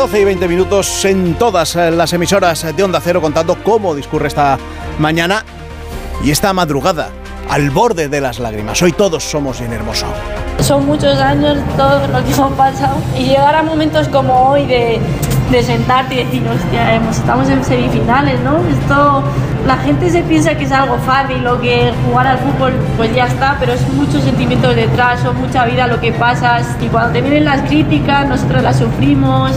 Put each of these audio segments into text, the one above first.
12 y 20 minutos en todas eh, las emisoras de Onda Cero contando cómo discurre esta mañana y esta madrugada al borde de las lágrimas. Hoy todos somos bien hermoso. Son muchos años todo lo que hemos pasado y llegar a momentos como hoy de, de sentarte y decir, hostia, estamos en semifinales, ¿no? Esto, la gente se piensa que es algo fácil o que jugar al fútbol pues ya está, pero es muchos sentimientos detrás, son mucha vida lo que pasas y cuando te vienen las críticas nosotros las sufrimos,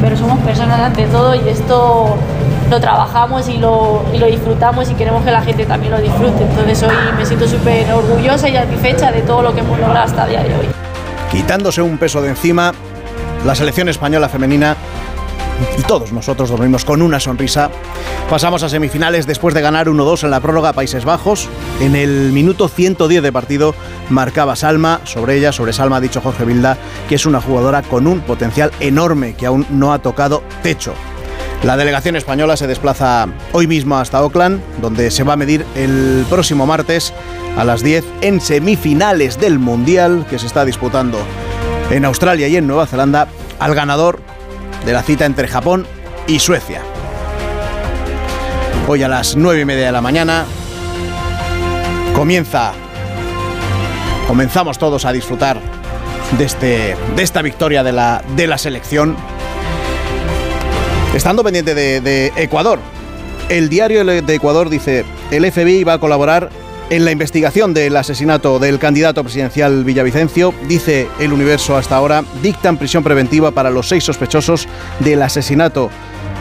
pero somos personas ante todo y esto lo trabajamos y lo, y lo disfrutamos y queremos que la gente también lo disfrute. Entonces hoy me siento súper orgullosa y satisfecha de todo lo que hemos logrado hasta el día de hoy. Quitándose un peso de encima, la selección española femenina y todos nosotros dormimos con una sonrisa. Pasamos a semifinales después de ganar 1-2 en la prórroga a Países Bajos. En el minuto 110 de partido marcaba Salma. Sobre ella, sobre Salma ha dicho Jorge Vilda que es una jugadora con un potencial enorme que aún no ha tocado techo. La delegación española se desplaza hoy mismo hasta Auckland, donde se va a medir el próximo martes a las 10 en semifinales del Mundial que se está disputando en Australia y en Nueva Zelanda al ganador de la cita entre Japón y Suecia. Hoy a las 9 y media de la mañana comienza, comenzamos todos a disfrutar de, este, de esta victoria de la, de la selección Estando pendiente de, de Ecuador, el diario de Ecuador dice, el FBI va a colaborar en la investigación del asesinato del candidato presidencial Villavicencio, dice el Universo hasta ahora, dictan prisión preventiva para los seis sospechosos del asesinato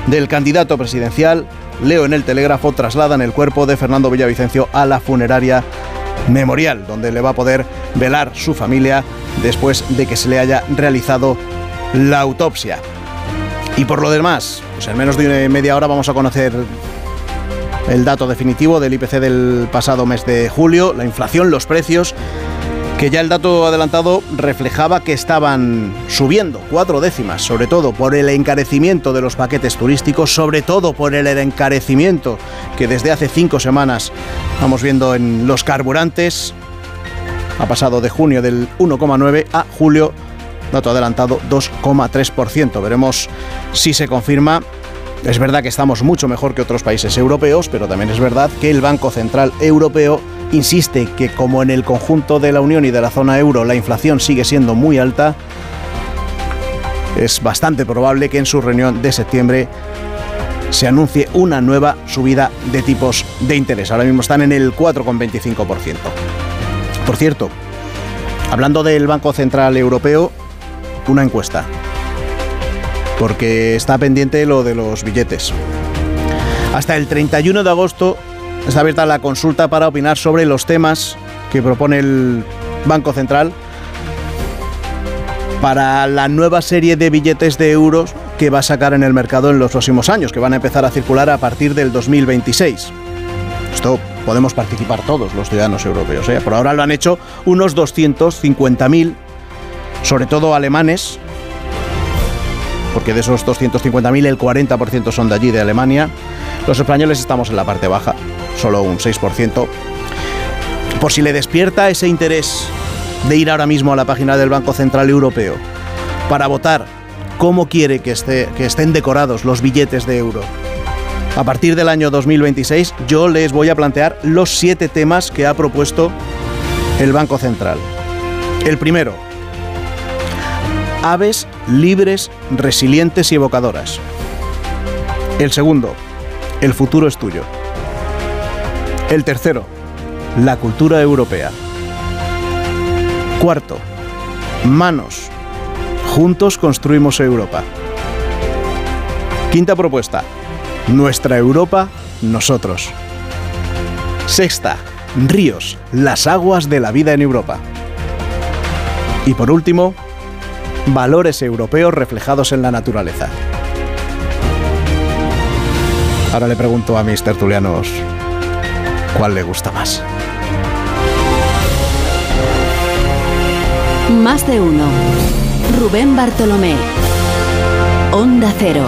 del candidato presidencial. Leo en el telégrafo, trasladan el cuerpo de Fernando Villavicencio a la funeraria memorial, donde le va a poder velar su familia después de que se le haya realizado la autopsia. Y por lo demás, pues en menos de media hora vamos a conocer el dato definitivo del IPC del pasado mes de julio, la inflación, los precios, que ya el dato adelantado reflejaba que estaban subiendo cuatro décimas, sobre todo por el encarecimiento de los paquetes turísticos, sobre todo por el encarecimiento que desde hace cinco semanas vamos viendo en los carburantes. Ha pasado de junio del 1,9 a julio dato adelantado 2,3%. Veremos si se confirma. Es verdad que estamos mucho mejor que otros países europeos, pero también es verdad que el Banco Central Europeo insiste que como en el conjunto de la Unión y de la zona euro la inflación sigue siendo muy alta, es bastante probable que en su reunión de septiembre se anuncie una nueva subida de tipos de interés. Ahora mismo están en el 4,25%. Por cierto, hablando del Banco Central Europeo, una encuesta. Porque está pendiente lo de los billetes. Hasta el 31 de agosto está abierta la consulta para opinar sobre los temas que propone el Banco Central para la nueva serie de billetes de euros que va a sacar en el mercado en los próximos años, que van a empezar a circular a partir del 2026. Esto podemos participar todos los ciudadanos europeos. ¿eh? Por ahora lo han hecho unos 250.000 sobre todo alemanes, porque de esos 250.000 el 40% son de allí, de Alemania. Los españoles estamos en la parte baja, solo un 6%. Por si le despierta ese interés de ir ahora mismo a la página del Banco Central Europeo para votar cómo quiere que, esté, que estén decorados los billetes de euro. A partir del año 2026 yo les voy a plantear los siete temas que ha propuesto el Banco Central. El primero, aves libres, resilientes y evocadoras. El segundo, el futuro es tuyo. El tercero, la cultura europea. Cuarto, manos. Juntos construimos Europa. Quinta propuesta, nuestra Europa, nosotros. Sexta, ríos, las aguas de la vida en Europa. Y por último, valores europeos reflejados en la naturaleza. Ahora le pregunto a mis tertulianos, ¿cuál le gusta más? Más de uno. Rubén Bartolomé. Onda Cero.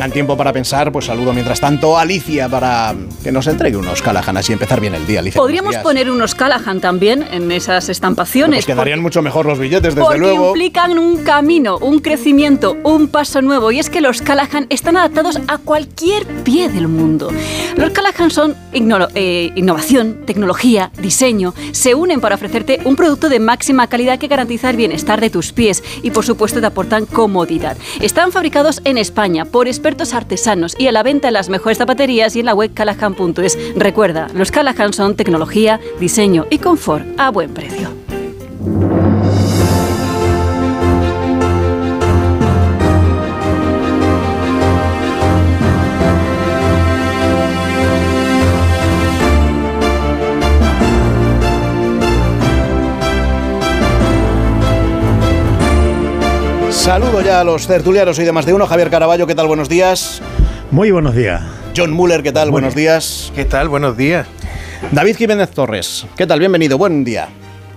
Tengan tiempo para pensar, pues saludo mientras tanto a Alicia para que nos entregue unos Callahan así empezar bien el día. Alicia, Podríamos poner unos Callahan también en esas estampaciones. Pues quedarían mucho mejor los billetes, desde porque luego. implican un camino, un crecimiento, un paso nuevo. Y es que los Callahan están adaptados a cualquier pie del mundo. Los Callahan son eh, innovación, tecnología, diseño. Se unen para ofrecerte un producto de máxima calidad que garantiza el bienestar de tus pies y, por supuesto, te aportan comodidad. Están fabricados en España por expertos artesanos y a la venta en las mejores zapaterías y en la web callahan.es. Recuerda, los Callahan son tecnología, diseño y confort a buen precio. Saludo ya a los tertulianos y demás de uno. Javier Caraballo, ¿qué tal? Buenos días. Muy buenos días. John Muller, ¿qué tal? buenos días. ¿Qué tal? Buenos días. David Jiménez Torres, ¿qué tal? Bienvenido, buen día.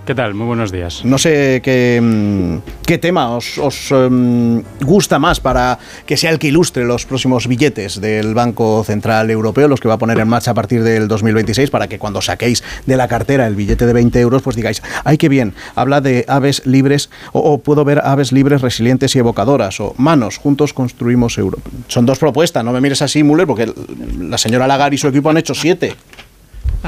¿Qué tal? Muy buenos días. No sé qué, mm, tema os, em, gusta más para que sea el que ilustre los próximos billetes del Banco Central Europeo, los que va a poner en marcha a partir del 2026, para que cuando saquéis de la cartera el billete de 20 euros, pues digáis, ay, qué bien, habla de aves libres, o, puedo ver aves libres, resilientes y evocadoras, o manos, juntos construimos Europa. Son dos propuestas, no me mires así, Müller, porque la señora Lagarde y su equipo han hecho siete.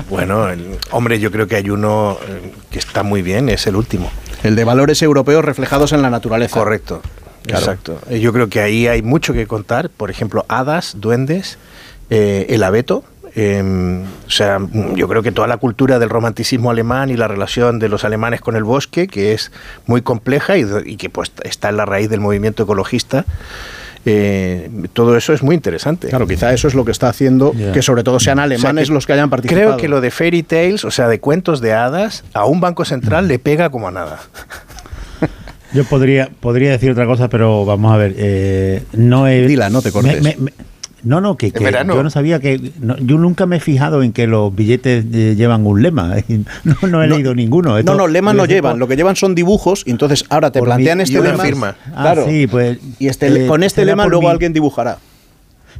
Bueno, hombre, yo creo que hay uno eh, que está muy bien, es el último. El de valores europeos reflejados en la naturaleza. Correcto. Exacto. Eh, yo creo que ahí hay mucho que contar. Por ejemplo, hadas, duendes, eh, el abeto. Em, o sea, yo creo que toda la cultura del romanticismo alemán y la relación de los alemanes con el bosque, que es muy compleja y, y que pues está en la raíz del movimiento ecologista, eh, todo eso es muy interesante. Claro, quizá eso es lo que está haciendo que sobre todo sean alemanes los que hayan participado. Creo que lo de fairy tales, o sea, de cuentos de hadas, a un banco central le pega como a nada. Yo podría, podría decir otra cosa, pero vamos a ver. Eh, no he, Dila, no te cortes. No, no, que, yo no sabía que. yo nunca me he fijado en que los billetes eh, llevan un lema. No, no he leído ninguno. no, no, lema no llevan. Lo que llevan son dibujos y entonces ahora te plantean este lema. Firma. Ah, claro. sí, pues. Y este, eh, con este lema luego alguien dibujará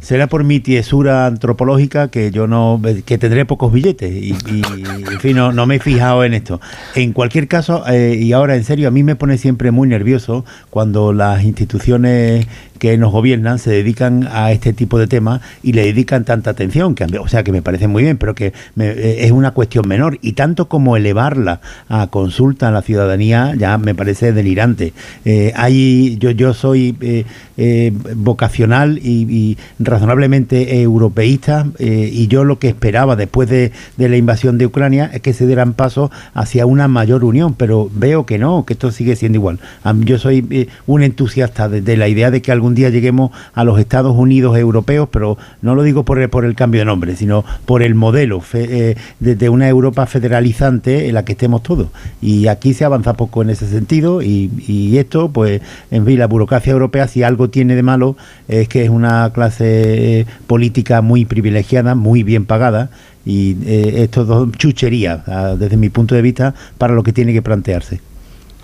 será por mi tiesura antropológica que yo no que tendré pocos billetes y, en fin no, me he fijado en esto en cualquier caso eh, y ahora en serio a mí me pone siempre muy nervioso cuando las instituciones que nos gobiernan se dedican a este tipo de temas y le dedican tanta atención, que, o sea, que me parece muy bien, pero que eh, es una cuestión menor. Y tanto como elevarla a consulta a la ciudadanía ya me parece delirante. Eh, hay, yo, yo soy eh, vocacional y, razonablemente europeísta y yo lo que esperaba después de, la invasión de Ucrania es que se dieran pasos hacia una mayor unión, pero veo que no, que esto sigue siendo igual. Yo soy un entusiasta de, la idea de que algún un día lleguemos a los Estados Unidos europeos, pero no lo digo por el, por el cambio de nombre, sino por el modelo eh, de, una Europa federalizante en la que estemos todos. Y aquí se avanza poco en ese sentido y, esto, pues, en fin, la burocracia europea, si algo tiene de malo, es que es una clase eh, política muy privilegiada, muy bien pagada, y eh, esto es dos chucherías, ah, desde mi punto de vista, para lo que tiene que plantearse.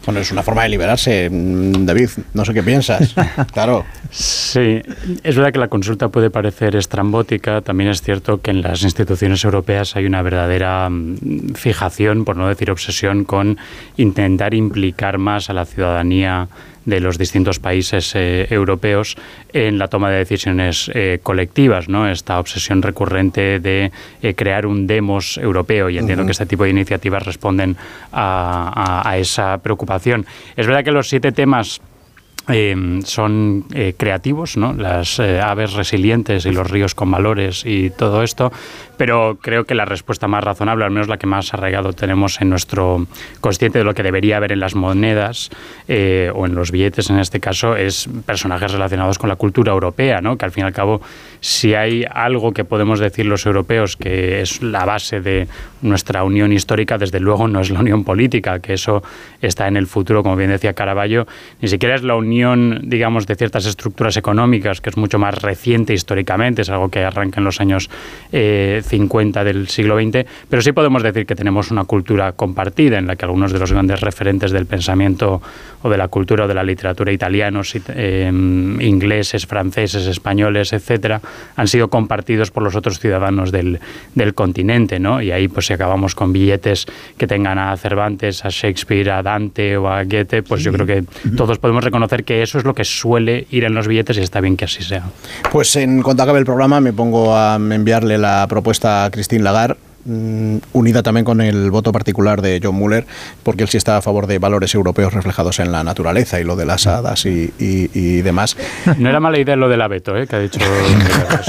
Bueno, es una forma de liberarse, mm, David. No sé qué piensas. claro. Sí, es verdad que la consulta puede parecer estrambótica. También es cierto que en las instituciones europeas hay una verdadera mm, fijación, por no decir obsesión, con intentar implicar más a la ciudadanía de los distintos países eh, europeos en la toma de decisiones eh, colectivas, ¿no? Esta obsesión recurrente de eh, crear un demos europeo y entiendo que este tipo de iniciativas responden a, esa preocupación. Es verdad que los siete temas eh, son eh, creativos, ¿no? las eh, aves resilientes y los ríos con valores y todo esto, pero creo que la respuesta más razonable, al menos la que más arraigado tenemos en nuestro consciente de lo que debería haber en las monedas o en los billetes en este caso, es personajes relacionados con la cultura europea, ¿no? que al fin y al cabo, si hay algo que podemos decir los europeos que es la base de nuestra unión histórica, desde luego no es la unión política, que eso está en el futuro, como bien decía Caraballo, ni siquiera es la unión digamos, de ciertas estructuras económicas, que es mucho más reciente históricamente, es algo que arranca en los años 50 eh, del siglo XX, pero sí podemos decir que tenemos una cultura compartida en la que algunos de los grandes referentes del pensamiento o de la cultura o de la literatura italianos, em, ingleses, franceses, españoles, etcétera, han sido compartidos por los otros ciudadanos del, del continente, ¿no? Y ahí, pues si acabamos con billetes que tengan a Cervantes, a Shakespeare, a Dante o a Goethe, pues yo creo que todos podemos reconocer que eso es lo que suele ir en los billetes y está bien que así sea. Pues en cuanto acabe el programa me pongo a enviarle la propuesta a Christine Lagarde mm, unida también con el voto particular de John Muller, porque él sí está a favor de valores europeos reflejados en la naturaleza y lo de las hadas y, demás. No era mala idea lo del abeto, ¿eh? que ha dicho.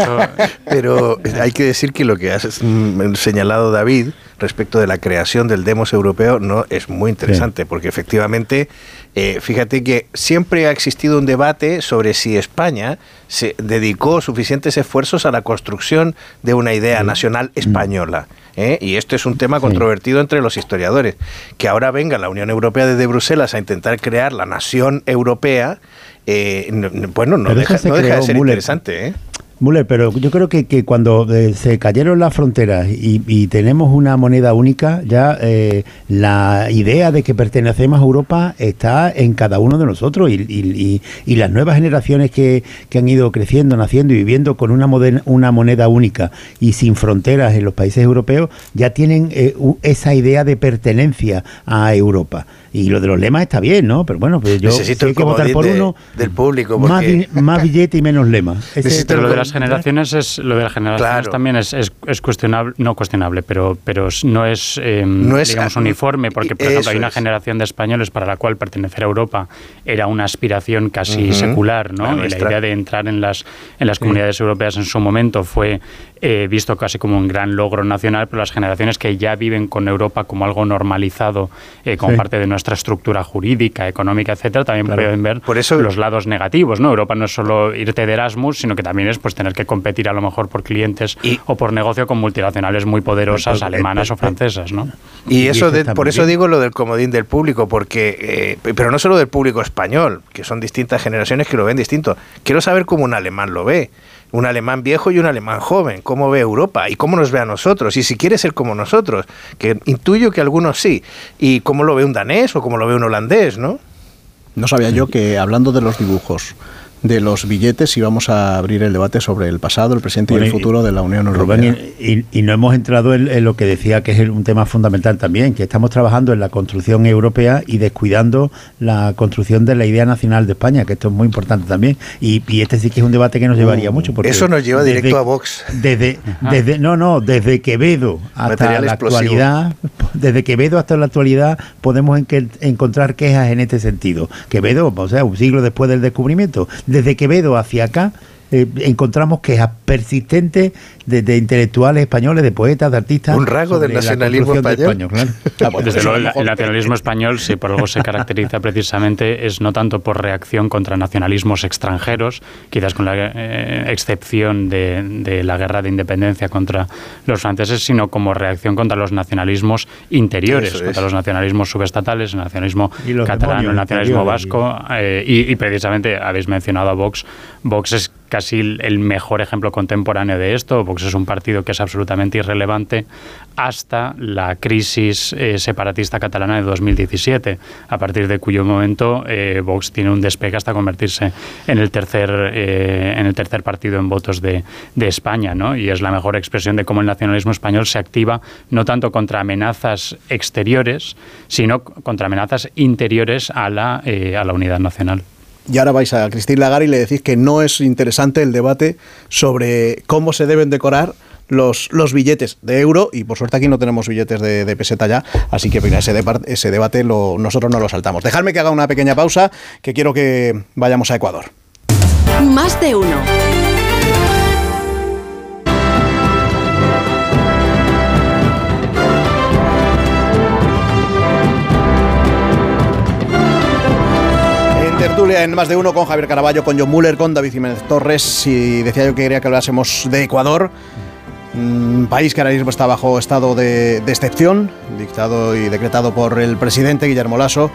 Pero hay que decir que lo que has mm, señalado David respecto de la creación del demos europeo no es muy interesante, porque efectivamente eh, fíjate que siempre ha existido un debate sobre si España se dedicó suficientes esfuerzos a la construcción de una idea nacional mm. española. ¿eh? Y esto es un tema controvertido entre los historiadores. Que ahora venga la Unión Europea desde Bruselas a intentar crear la nación europea, eh, bueno, no deja, no deja, de ser interesante. ¿eh? Mule, pero yo creo que, que cuando eh, se cayeron las fronteras y, tenemos una moneda única, ya eh, la idea de que pertenecemos a Europa está en cada uno de nosotros y, y, las nuevas generaciones que, que, han ido creciendo, naciendo y viviendo con una, una moneda única y sin fronteras en los países europeos, ya tienen eh, esa idea de pertenencia a Europa. Y lo de los lemas está bien, ¿no? Pero bueno, pues yo Necesito hay que votar por uno del público. Más, más, billete y menos lema. Pero lo de las generaciones es lo de las generaciones también es, es, cuestionable, no cuestionable, pero pero no es, em, no es digamos uniforme, porque por ejemplo hay una generación de españoles para la cual pertenecer a Europa era una aspiración casi secular, ¿no? y la idea de entrar en las en las comunidades europeas en su momento fue eh, visto casi como un gran logro nacional, pero las generaciones que ya viven con Europa como algo normalizado, eh, como parte de nuestra estructura jurídica, económica, etcétera, también pueden ver Por eso, los lados negativos. ¿no? Europa no es solo irte de Erasmus, sino que también es pues tener que competir a lo mejor por clientes o por negocio con multinacionales muy poderosas, alemanas o francesas. ¿no? Y eso por eso digo lo del comodín del público, porque eh, pero no solo del público español, que son distintas generaciones que lo ven distinto. Quiero saber cómo un alemán lo ve un alemán viejo y un alemán joven, cómo ve Europa y cómo nos ve a nosotros, y si quiere ser como nosotros, que intuyo que algunos sí, y cómo lo ve un danés o cómo lo ve un holandés, ¿no? No sabía yo que hablando de los dibujos de los billetes y vamos a abrir el debate sobre el pasado, el presente y el futuro de la Unión Europea. y, no hemos entrado en, lo que decía que es un tema fundamental también, que estamos trabajando en la construcción europea y descuidando la construcción de la idea nacional de España, que esto es muy importante también. Y, este sí que es un debate que nos llevaría uh, mucho. Porque eso nos lleva directo a Vox. Desde, desde, no, no, desde Quevedo hasta la actualidad, desde Quevedo hasta la actualidad podemos encontrar quejas en este sentido. Quevedo, o sea, un siglo después del descubrimiento desde Quevedo hacia acá eh, encontramos quejas persistentes de, intelectuales españoles, de poetas, de artistas. Un rasgo del nacionalismo español. Ah, Desde luego, el, nacionalismo español, si por algo se caracteriza precisamente, es no tanto por reacción contra nacionalismos extranjeros, quizás con la eh, excepción de, la guerra de independencia contra los franceses, sino como reacción contra los nacionalismos interiores, contra los nacionalismos subestatales, el nacionalismo catalán, el nacionalismo vasco, eh, y, y precisamente habéis mencionado a Vox. Vox es casi el mejor ejemplo contemporáneo de esto. Vox es un partido que es absolutamente irrelevante hasta la crisis eh, separatista catalana de 2017, a partir de cuyo momento eh, Vox tiene un despegue hasta convertirse en el tercer, eh, en el tercer partido en votos de, de España. ¿no? Y es la mejor expresión de cómo el nacionalismo español se activa no tanto contra amenazas exteriores, sino contra amenazas interiores a la, a la unidad nacional. Y ahora vais a Cristín Lagarde y le decís que no es interesante el debate sobre cómo se deben decorar los, los billetes de euro y por suerte aquí no tenemos billetes de, peseta ya, así que ese, ese debate lo, nosotros no lo saltamos. Dejadme que haga una pequeña pausa, que quiero que vayamos a Ecuador. Más de uno. En más de uno con Javier Caraballo, con John Muller, con David Jiménez Torres. Y decía yo que quería que hablásemos de Ecuador, un país que ahora mismo está bajo estado de, excepción, dictado y decretado por el presidente Guillermo Lasso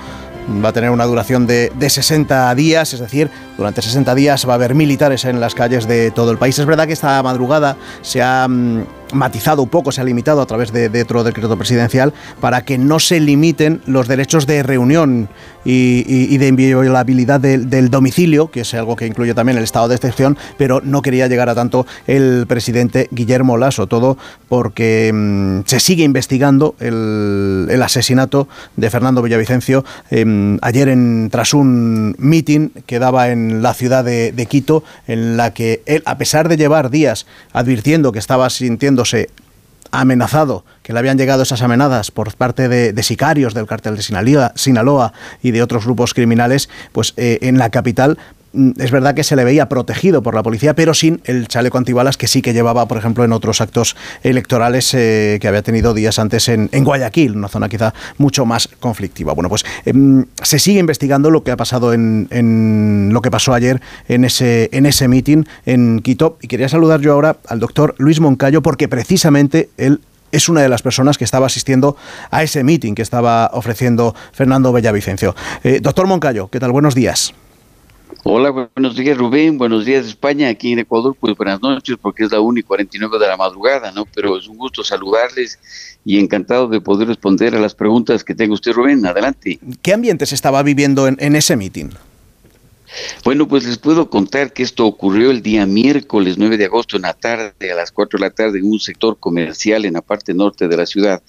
va a tener una duración de, 60 días, es decir, durante 60 días va a haber militares en las calles de todo el país. Es verdad que esta madrugada se ha mm, matizado un poco, se ha limitado a través de, de, otro decreto presidencial para que no se limiten los derechos de reunión y, de inviolabilidad del domicilio, que es algo que incluye también el estado de excepción, pero no quería llegar a tanto el presidente Guillermo Lasso, todo porque mm, se sigue investigando el, asesinato de Fernando Villavicencio em, ayer en, tras un meeting que daba en la ciudad de, de Quito, en la que él, a pesar de llevar días advirtiendo que estaba sintiéndose amenazado, que le habían llegado esas amenazas por parte de, sicarios del cartel de Sinaloa, y de otros grupos criminales, pues eh, en la capital es verdad que se le veía protegido por la policía, pero sin el chaleco antibalas que sí que llevaba, por ejemplo, en otros actos electorales eh, que había tenido días antes en, Guayaquil, una zona quizá mucho más conflictiva. Bueno, pues em, se sigue investigando lo que ha pasado en, lo que pasó ayer en ese en ese meeting en Quito y quería saludar yo ahora al doctor Luis Moncayo porque precisamente él es una de las personas que estaba asistiendo a ese meeting que estaba ofreciendo Fernando Bellavicencio. Eh, doctor Moncayo, ¿qué tal? Buenos días. Hola, buenos días Rubén, buenos días España, aquí en Ecuador, pues buenas noches, porque es la 1 y 49 de la madrugada, ¿no? Pero es un gusto saludarles y encantado de poder responder a las preguntas que tenga usted Rubén, adelante. ¿Qué ambiente se estaba viviendo en, ese mitin? Bueno, pues les puedo contar que esto ocurrió el día miércoles 9 de agosto en la tarde, a las 4 de la tarde, en un sector comercial en la parte norte de la ciudad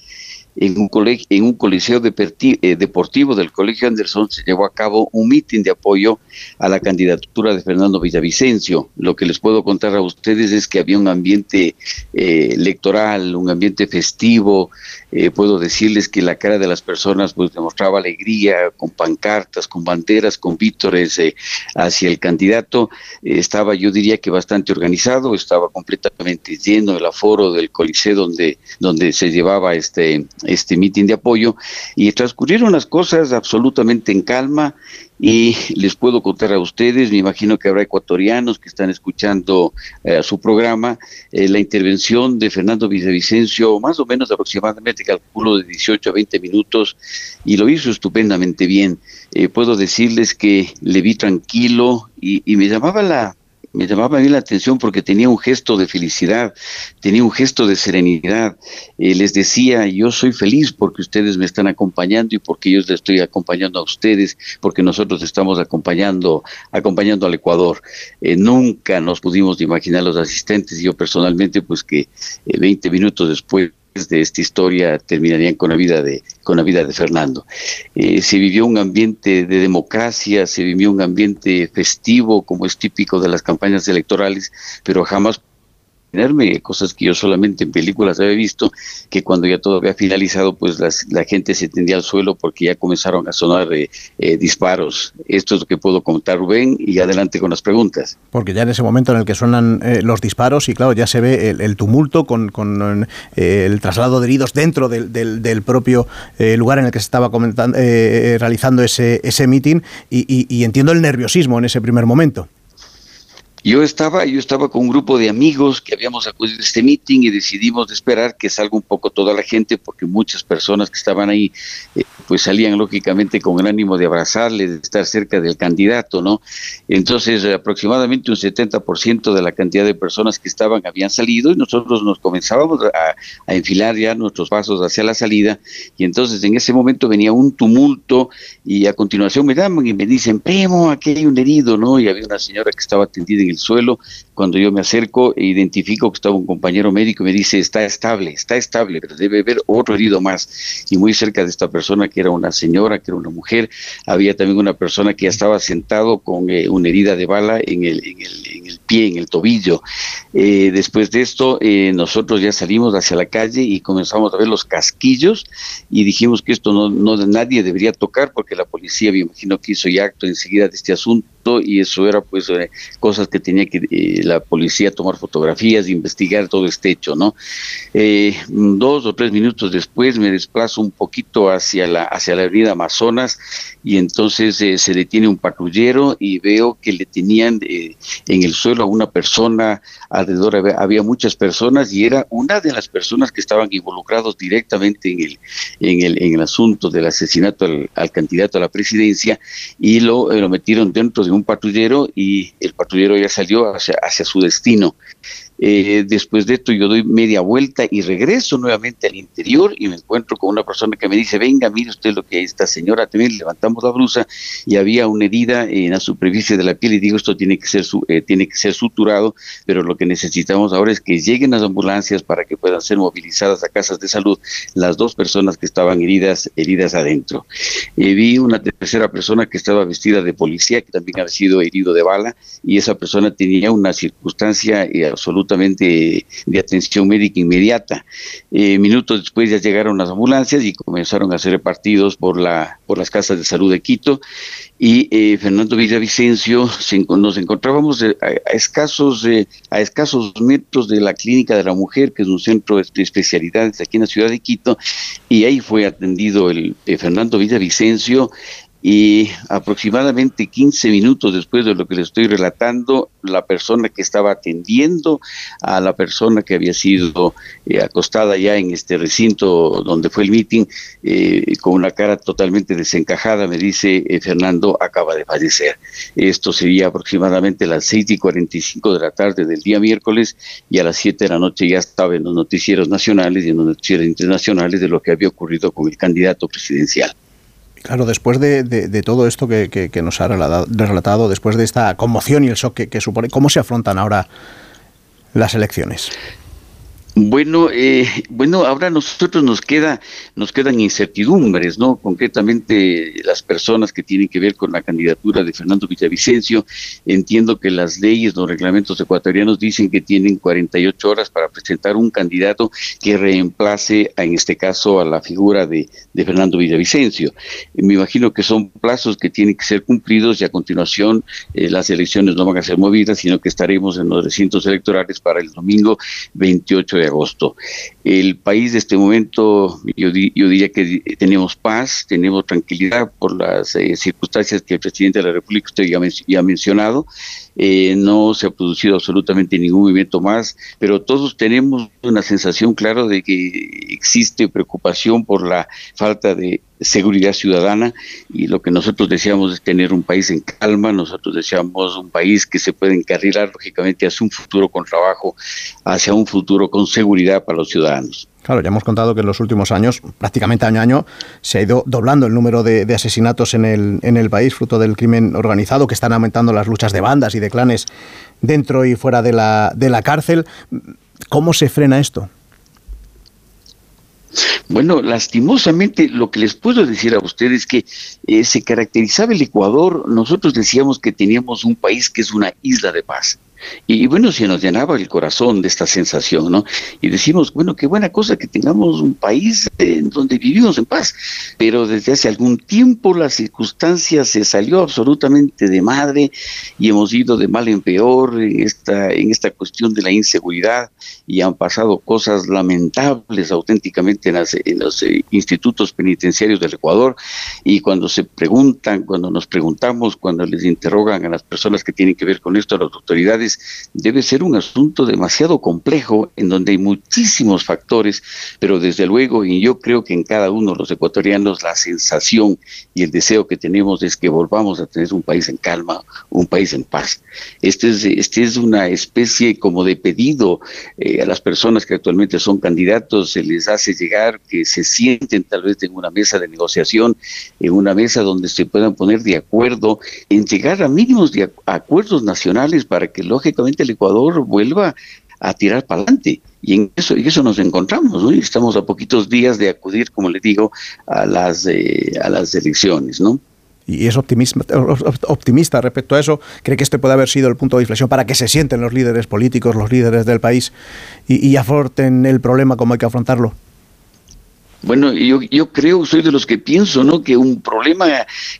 en un, colegio, en un coliseo eh, deportivo del Colegio Anderson se llevó a cabo un mitin de apoyo a la candidatura de Fernando Villavicencio. Lo que les puedo contar a ustedes es que había un ambiente eh, electoral, un ambiente festivo. Eh, puedo decirles que la cara de las personas pues demostraba alegría, con pancartas, con banderas, con vítores hacia el candidato. estaba, yo diría que bastante organizado, estaba completamente lleno el aforo del coliseo donde, donde se llevaba este este mitin de apoyo y transcurrieron las cosas absolutamente en calma y les puedo contar a ustedes, me imagino que habrá ecuatorianos que están escuchando eh, su programa, eh, la intervención de Fernando Villavicencio, más o menos aproximadamente, calculo, de 18 a 20 minutos, y lo hizo estupendamente bien. Eh, puedo decirles que le vi tranquilo y, y me llamaba la, me llamaba mí la atención porque tenía un gesto de felicidad, tenía un gesto de serenidad. Eh, les decía, yo soy feliz porque ustedes me están acompañando y porque yo les estoy acompañando a ustedes, porque nosotros estamos acompañando, acompañando al Ecuador. Eh, nunca nos pudimos imaginar los asistentes, yo personalmente, pues que 20 eh, minutos después de esta historia terminarían con la vida de, con la vida de Fernando. Eh, se vivió un ambiente de democracia, se vivió un ambiente festivo, como es típico de las campañas electorales, pero jamás cosas que yo solamente en películas había visto, que cuando ya todo había finalizado, pues la gente se tendía al suelo porque ya comenzaron a sonar eh, eh, disparos. Esto es lo que puedo contar, Rubén, y adelante con las preguntas. Porque ya en ese momento en el que suenan eh, los disparos, y claro, ya se ve el, tumulto con, con el traslado de heridos dentro del, del, propio lugar en el que se estaba comentando, realizando ese, ese meeting, y, y entiendo el nerviosismo en ese primer momento. Yo estaba, yo estaba con un grupo de amigos que habíamos acudido a este meeting y decidimos esperar que salga un poco toda la gente porque muchas personas que estaban ahí eh, pues salían lógicamente con el ánimo de abrazarle, de estar cerca del candidato, ¿no? Entonces aproximadamente un 70% de la cantidad de personas que estaban habían salido y nosotros nos comenzábamos a, a enfilar ya nuestros pasos hacia la salida y entonces en ese momento venía un tumulto y a continuación me llaman y me dicen, primo, aquí hay un herido, ¿no? Y había una señora que estaba atendida en el suelo. Cuando yo me acerco e identifico que estaba un compañero médico, me dice, está estable, está estable, pero debe haber otro herido más. Y muy cerca de esta persona, que era una señora, que era una mujer, había también una persona que ya estaba sentado con eh, una herida de bala en el, en el, en el pie, en el tobillo. Eh, después de esto, eh, nosotros ya salimos hacia la calle y comenzamos a ver los casquillos y dijimos que esto no, no nadie debería tocar porque la policía, me imagino que hizo ya acto enseguida de este asunto y eso era pues eh, cosas que tenía que eh, la policía tomar fotografías, investigar todo este hecho, ¿no? Eh, dos o tres minutos después me desplazo un poquito hacia la hacia la avenida Amazonas y entonces se detiene un patrullero y veo que le tenían en el suelo a una persona, alrededor había, muchas personas y era una de las personas que estaban involucrados directamente en el en el, en el asunto del asesinato al, candidato a la presidencia y lo, lo metieron dentro de un patrullero y el patrullero ya salió hacia, hacia su destino. Eh, después de esto yo doy media vuelta y regreso nuevamente al interior y me encuentro con una persona que me dice, venga, mire usted lo que esta señora también levantamos la blusa y había una herida en la superficie de la piel y digo, esto tiene que ser, su, eh, tiene que ser suturado, pero lo que necesitamos ahora es que lleguen las ambulancias para que puedan ser movilizadas a casas de salud las dos personas que estaban heridas, heridas adentro. Eh, vi una tercera persona que estaba vestida de policía, que también había sido herido de bala y esa persona tenía una circunstancia absoluta de atención médica inmediata. Eh, minutos después ya llegaron las ambulancias y comenzaron a ser repartidos por, la, por las casas de salud de Quito y eh, Fernando Villavicencio nos encontrábamos a, escasos a escasos metros de la clínica de la mujer que es un centro de especialidades aquí en la ciudad de Quito y ahí fue atendido el eh, Fernando Villavicencio y aproximadamente 15 minutos después de lo que le estoy relatando, la persona que estaba atendiendo a la persona que había sido eh, acostada ya en este recinto donde fue el meeting, eh, con una cara totalmente desencajada, me dice eh, Fernando acaba de fallecer. Esto sería aproximadamente las 6 y 45 de la tarde del día miércoles y a las 7 de la noche ya estaba en los noticieros nacionales y en los noticieros internacionales de lo que había ocurrido con el candidato presidencial. Claro, después de, todo esto que, nos ha relatado, después de esta conmoción y el shock que supone, ¿cómo se afrontan ahora las elecciones? Bueno, eh, bueno, ahora nosotros nos queda, nos quedan incertidumbres, ¿no? Concretamente las personas que tienen que ver con la candidatura de Fernando Villavicencio. Entiendo que las leyes, los reglamentos ecuatorianos dicen que tienen 48 horas para presentar un candidato que reemplace, en este caso, a la figura de, Fernando Villavicencio. Me imagino que son plazos que tienen que ser cumplidos y a continuación eh, las elecciones no van a ser movidas, sino que estaremos en los recintos electorales para el domingo 28 de agosto. El país de este momento, yo, diría que tenemos paz, tenemos tranquilidad por las eh, circunstancias que el presidente de la República usted ya, ha mencionado. Eh, no se ha producido absolutamente ningún movimiento más, pero todos tenemos una sensación clara de que existe preocupación por la falta de seguridad ciudadana y lo que nosotros deseamos es tener un país en calma, nosotros deseamos un país que se pueda encarrilar lógicamente hacia un futuro con trabajo, hacia un futuro con seguridad para los ciudadanos. Claro, ya hemos contado que en los últimos años, prácticamente año a año, se ha ido doblando el número de, asesinatos en el, en el país, fruto del crimen organizado, que están aumentando las luchas de bandas y de clanes dentro y fuera de la, de la cárcel. ¿Cómo se frena esto? Bueno, lastimosamente lo que les puedo decir a ustedes es que eh, se caracterizaba el Ecuador, nosotros decíamos que teníamos un país que es una isla de paz. Y, bueno, se nos llenaba el corazón de esta sensación, ¿no? Y decimos, bueno, qué buena cosa que tengamos un país en donde vivimos en paz. Pero desde hace algún tiempo la circunstancia se salió absolutamente de madre y hemos ido de mal en peor en esta, en esta cuestión de la inseguridad y han pasado cosas lamentables auténticamente en, en los eh, institutos penitenciarios del Ecuador. Y cuando se preguntan, cuando nos preguntamos, cuando les interrogan a las personas que tienen que ver con esto, a las autoridades, debe ser un asunto demasiado complejo en donde hay muchísimos factores, pero desde luego, y yo creo que en cada uno de los ecuatorianos la sensación y el deseo que tenemos es que volvamos a tener un país en calma, un país en paz. Este es, este es una especie como de pedido eh, a las personas que actualmente son candidatos, se les hace llegar que se sienten tal vez en una mesa de negociación, en una mesa donde se puedan poner de acuerdo en llegar a mínimos acuerdos nacionales para que lógicamente el Ecuador vuelva a tirar para adelante. Y en eso, y eso nos encontramos. Y estamos a poquitos días de acudir, como le digo, a las, eh, a las elecciones, ¿no? y es optimista, optimista respecto a eso, cree que este puede haber sido el punto de inflexión para que se sienten los líderes políticos, los líderes del país y, y afronten el problema como hay que afrontarlo. Bueno, yo, yo creo, soy de los que pienso, ¿no? Que un problema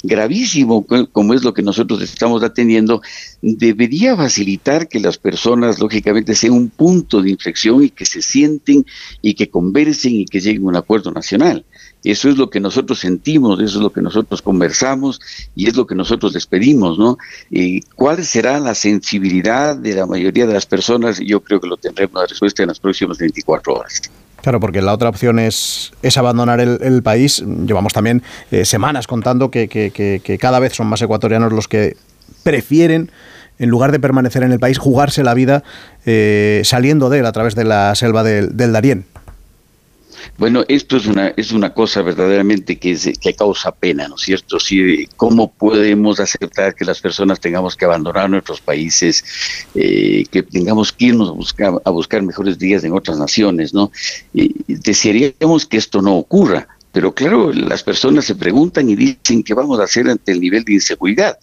gravísimo, como es lo que nosotros estamos atendiendo, debería facilitar que las personas, lógicamente, sean un punto de inflexión y que se sienten y que conversen y que lleguen a un acuerdo nacional. Eso es lo que nosotros sentimos, eso es lo que nosotros conversamos y es lo que nosotros les pedimos, ¿no? Eh, ¿Cuál será la sensibilidad de la mayoría de las personas? Yo creo que lo tendremos la respuesta en las próximas 24 horas. Claro, porque la otra opción es, es abandonar el, país. Llevamos también eh, semanas contando que, que, cada vez son más ecuatorianos los que prefieren en lugar de permanecer en el país, jugarse la vida eh, saliendo de él a través de la selva del, del Darién. Bueno, esto es una, es una cosa verdaderamente que, que causa pena, ¿no es cierto? ¿Cómo podemos aceptar que las personas tengamos que abandonar nuestros países, eh, que tengamos que irnos a buscar, a buscar mejores días en otras naciones, ¿no? desearíamos que esto no ocurra, pero claro, las personas se preguntan y dicen qué vamos a hacer ante el nivel de inseguridad.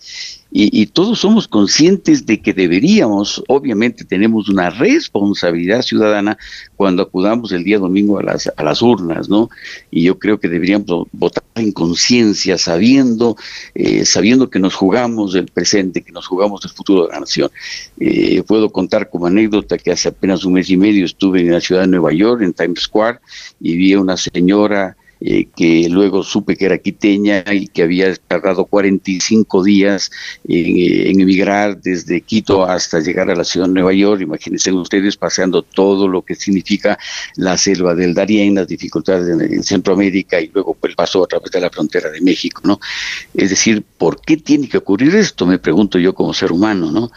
Y, todos somos conscientes de que deberíamos, obviamente tenemos una responsabilidad ciudadana cuando acudamos el día domingo a las, a las urnas, ¿no? Y yo creo que deberíamos votar en conciencia, sabiendo, eh, sabiendo que nos jugamos el presente, que nos jugamos el futuro de la nación. Eh, puedo contar como anécdota que hace apenas un mes y medio estuve en la ciudad de Nueva York, en Times Square, y vi a una señora eh, que luego supe que era quiteña y que había tardado 45 días en, en, emigrar desde Quito hasta llegar a la ciudad de Nueva York. Imagínense ustedes paseando todo lo que significa la selva del Darién, las dificultades en, Centroamérica y luego el paso a través de la frontera de México, ¿no? Es decir, ¿por qué tiene que ocurrir esto? Me pregunto yo como ser humano, ¿no?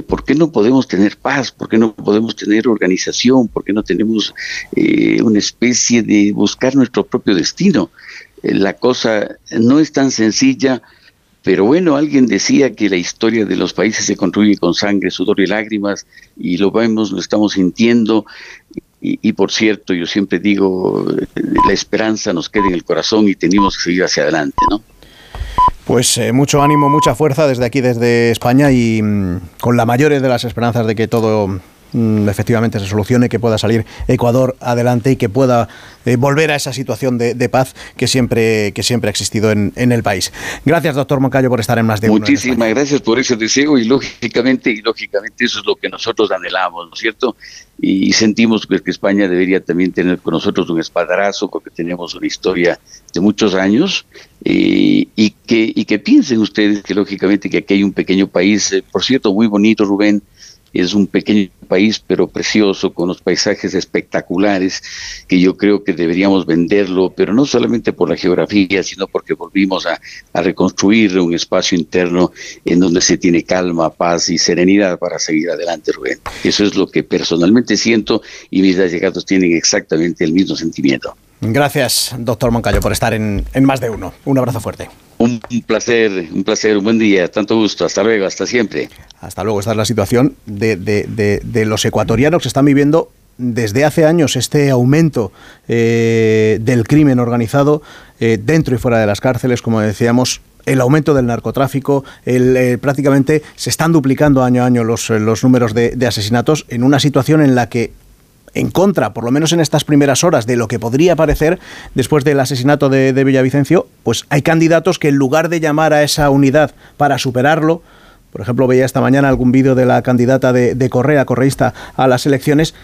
¿Por qué no podemos tener paz? ¿Por qué no podemos tener organización? ¿Por qué no tenemos eh, una especie de buscar nuestro propio destino? Eh, la cosa no es tan sencilla, pero bueno, alguien decía que la historia de los países se construye con sangre, sudor y lágrimas, y lo vemos, lo estamos sintiendo. Y, y, por cierto, yo siempre digo, eh, la esperanza nos queda en el corazón y tenemos que seguir hacia adelante, ¿no? Pues eh, mucho ánimo, mucha fuerza desde aquí, desde España y mm, con la mayor de las esperanzas de que todo efectivamente se solucione, que pueda salir Ecuador adelante y que pueda eh, volver a esa situación de, paz que siempre, que siempre ha existido en, el país. Gracias, doctor Moncayo, por estar en más de uno. Muchísimas gracias por ese deseo y lógicamente, y lógicamente eso es lo que nosotros anhelamos, ¿no es cierto? Y sentimos que España debería también tener con nosotros un espaldarazo porque tenemos una historia de muchos años y, que, y que piensen ustedes que lógicamente que aquí hay un pequeño país, eh, por cierto, muy bonito, Rubén, es un pequeño país pero precioso, con los paisajes espectaculares, que yo creo que deberíamos venderlo, pero no solamente por la geografía, sino porque volvimos a, reconstruir un espacio interno en donde se tiene calma, paz y serenidad para seguir adelante, Rubén. Eso es lo que personalmente siento y mis allegados tienen exactamente el mismo sentimiento. Gracias, doctor Moncayo, por estar en, Más de Uno. Un abrazo fuerte. Un, placer, un placer, un buen día, tanto gusto. Hasta luego, hasta siempre. Hasta luego. Esta es la situación de, los ecuatorianos que están viviendo desde hace años este aumento eh, del crimen organizado eh, dentro y fuera de las cárceles, como decíamos, el aumento del narcotráfico, el, eh, prácticamente se están duplicando año a año los, los números de, de, asesinatos en una situación en la que en contra, por lo menos en estas primeras horas, de lo que podría parecer después del asesinato de, Villavicencio, pues hay candidatos que en lugar de llamar a esa unidad para superarlo, por ejemplo, veía esta mañana algún vídeo de la candidata de, Correa, correísta, a las elecciones,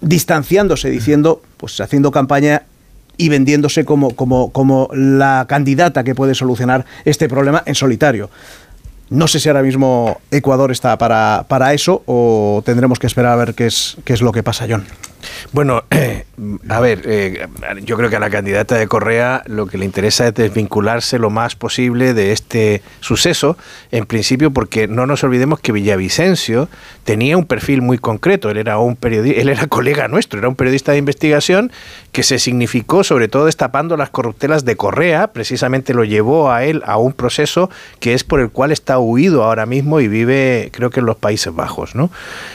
distanciándose, diciendo, pues haciendo campaña y vendiéndose como, como, como la candidata que puede solucionar este problema en solitario. No sé si ahora mismo Ecuador está para, para eso o tendremos que esperar a ver qué es, qué es lo que pasa, John. Bueno, a ver, eh, yo creo que a la candidata de Correa lo que le interesa es desvincularse lo más posible de este suceso, en principio porque no nos olvidemos que Villavicencio tenía un perfil muy concreto, él era un periodista, él era colega nuestro, era un periodista de investigación que se significó sobre todo destapando las corruptelas de Correa, precisamente lo llevó a él a un proceso que es por el cual está huido ahora mismo y vive creo que en los Países Bajos, ¿no?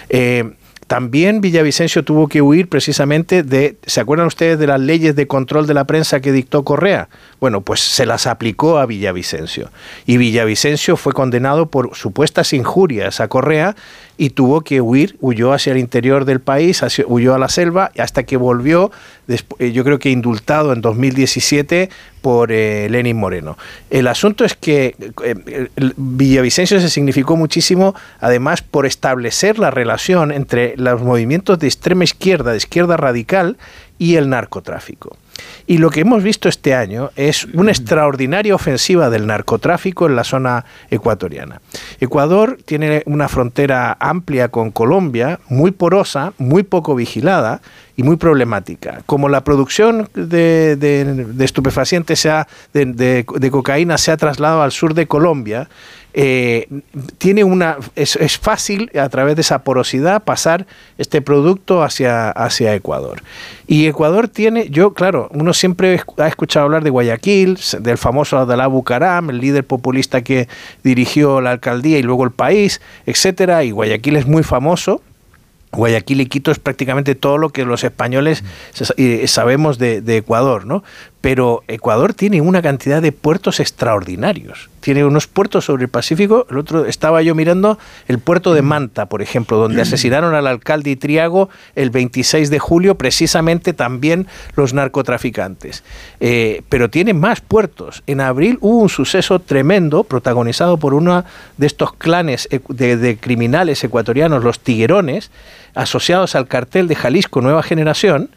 Eh, también Villavicencio tuvo que huir precisamente de, ¿se acuerdan ustedes de las leyes de control de la prensa que dictó Correa? Bueno, pues se las aplicó a Villavicencio. Y Villavicencio fue condenado por supuestas injurias a Correa y tuvo que huir, huyó hacia el interior del país, huyó a la selva, hasta que volvió, eh, yo creo que indultado en 2017 por eh, Lenin Moreno. El asunto es que eh, Villavicencio se significó muchísimo, además, por establecer la relación entre los movimientos de extrema izquierda, de izquierda radical, y el narcotráfico. Y lo que hemos visto este año es una extraordinaria ofensiva del narcotráfico en la zona ecuatoriana. Ecuador tiene una frontera amplia con Colombia, muy porosa, muy poco vigilada y muy problemática. Como la producción de, estupefacientes de, de cocaína se ha trasladado al sur de Colombia, eh, tiene una es, fácil a través de esa porosidad pasar este producto hacia, hacia Ecuador. Y Ecuador tiene, yo claro, uno siempre ha escuchado hablar de Guayaquil, del famoso Adalá Bucaram, el líder populista que dirigió la alcaldía y luego el país, etcétera, y Guayaquil es muy famoso Guayaquil y Quito es prácticamente todo lo que los españoles sabemos de, Ecuador, ¿no? Pero Ecuador tiene una cantidad de puertos extraordinarios. Tiene unos puertos sobre el Pacífico. El otro estaba yo mirando el puerto de Manta, por ejemplo, donde asesinaron al alcalde Itriago el 26 de julio, precisamente también los narcotraficantes. Eh, pero tiene más puertos. En abril hubo un suceso tremendo protagonizado por uno de estos clanes de, de criminales ecuatorianos, los tiguerones, asociados al cartel de Jalisco Nueva Generación,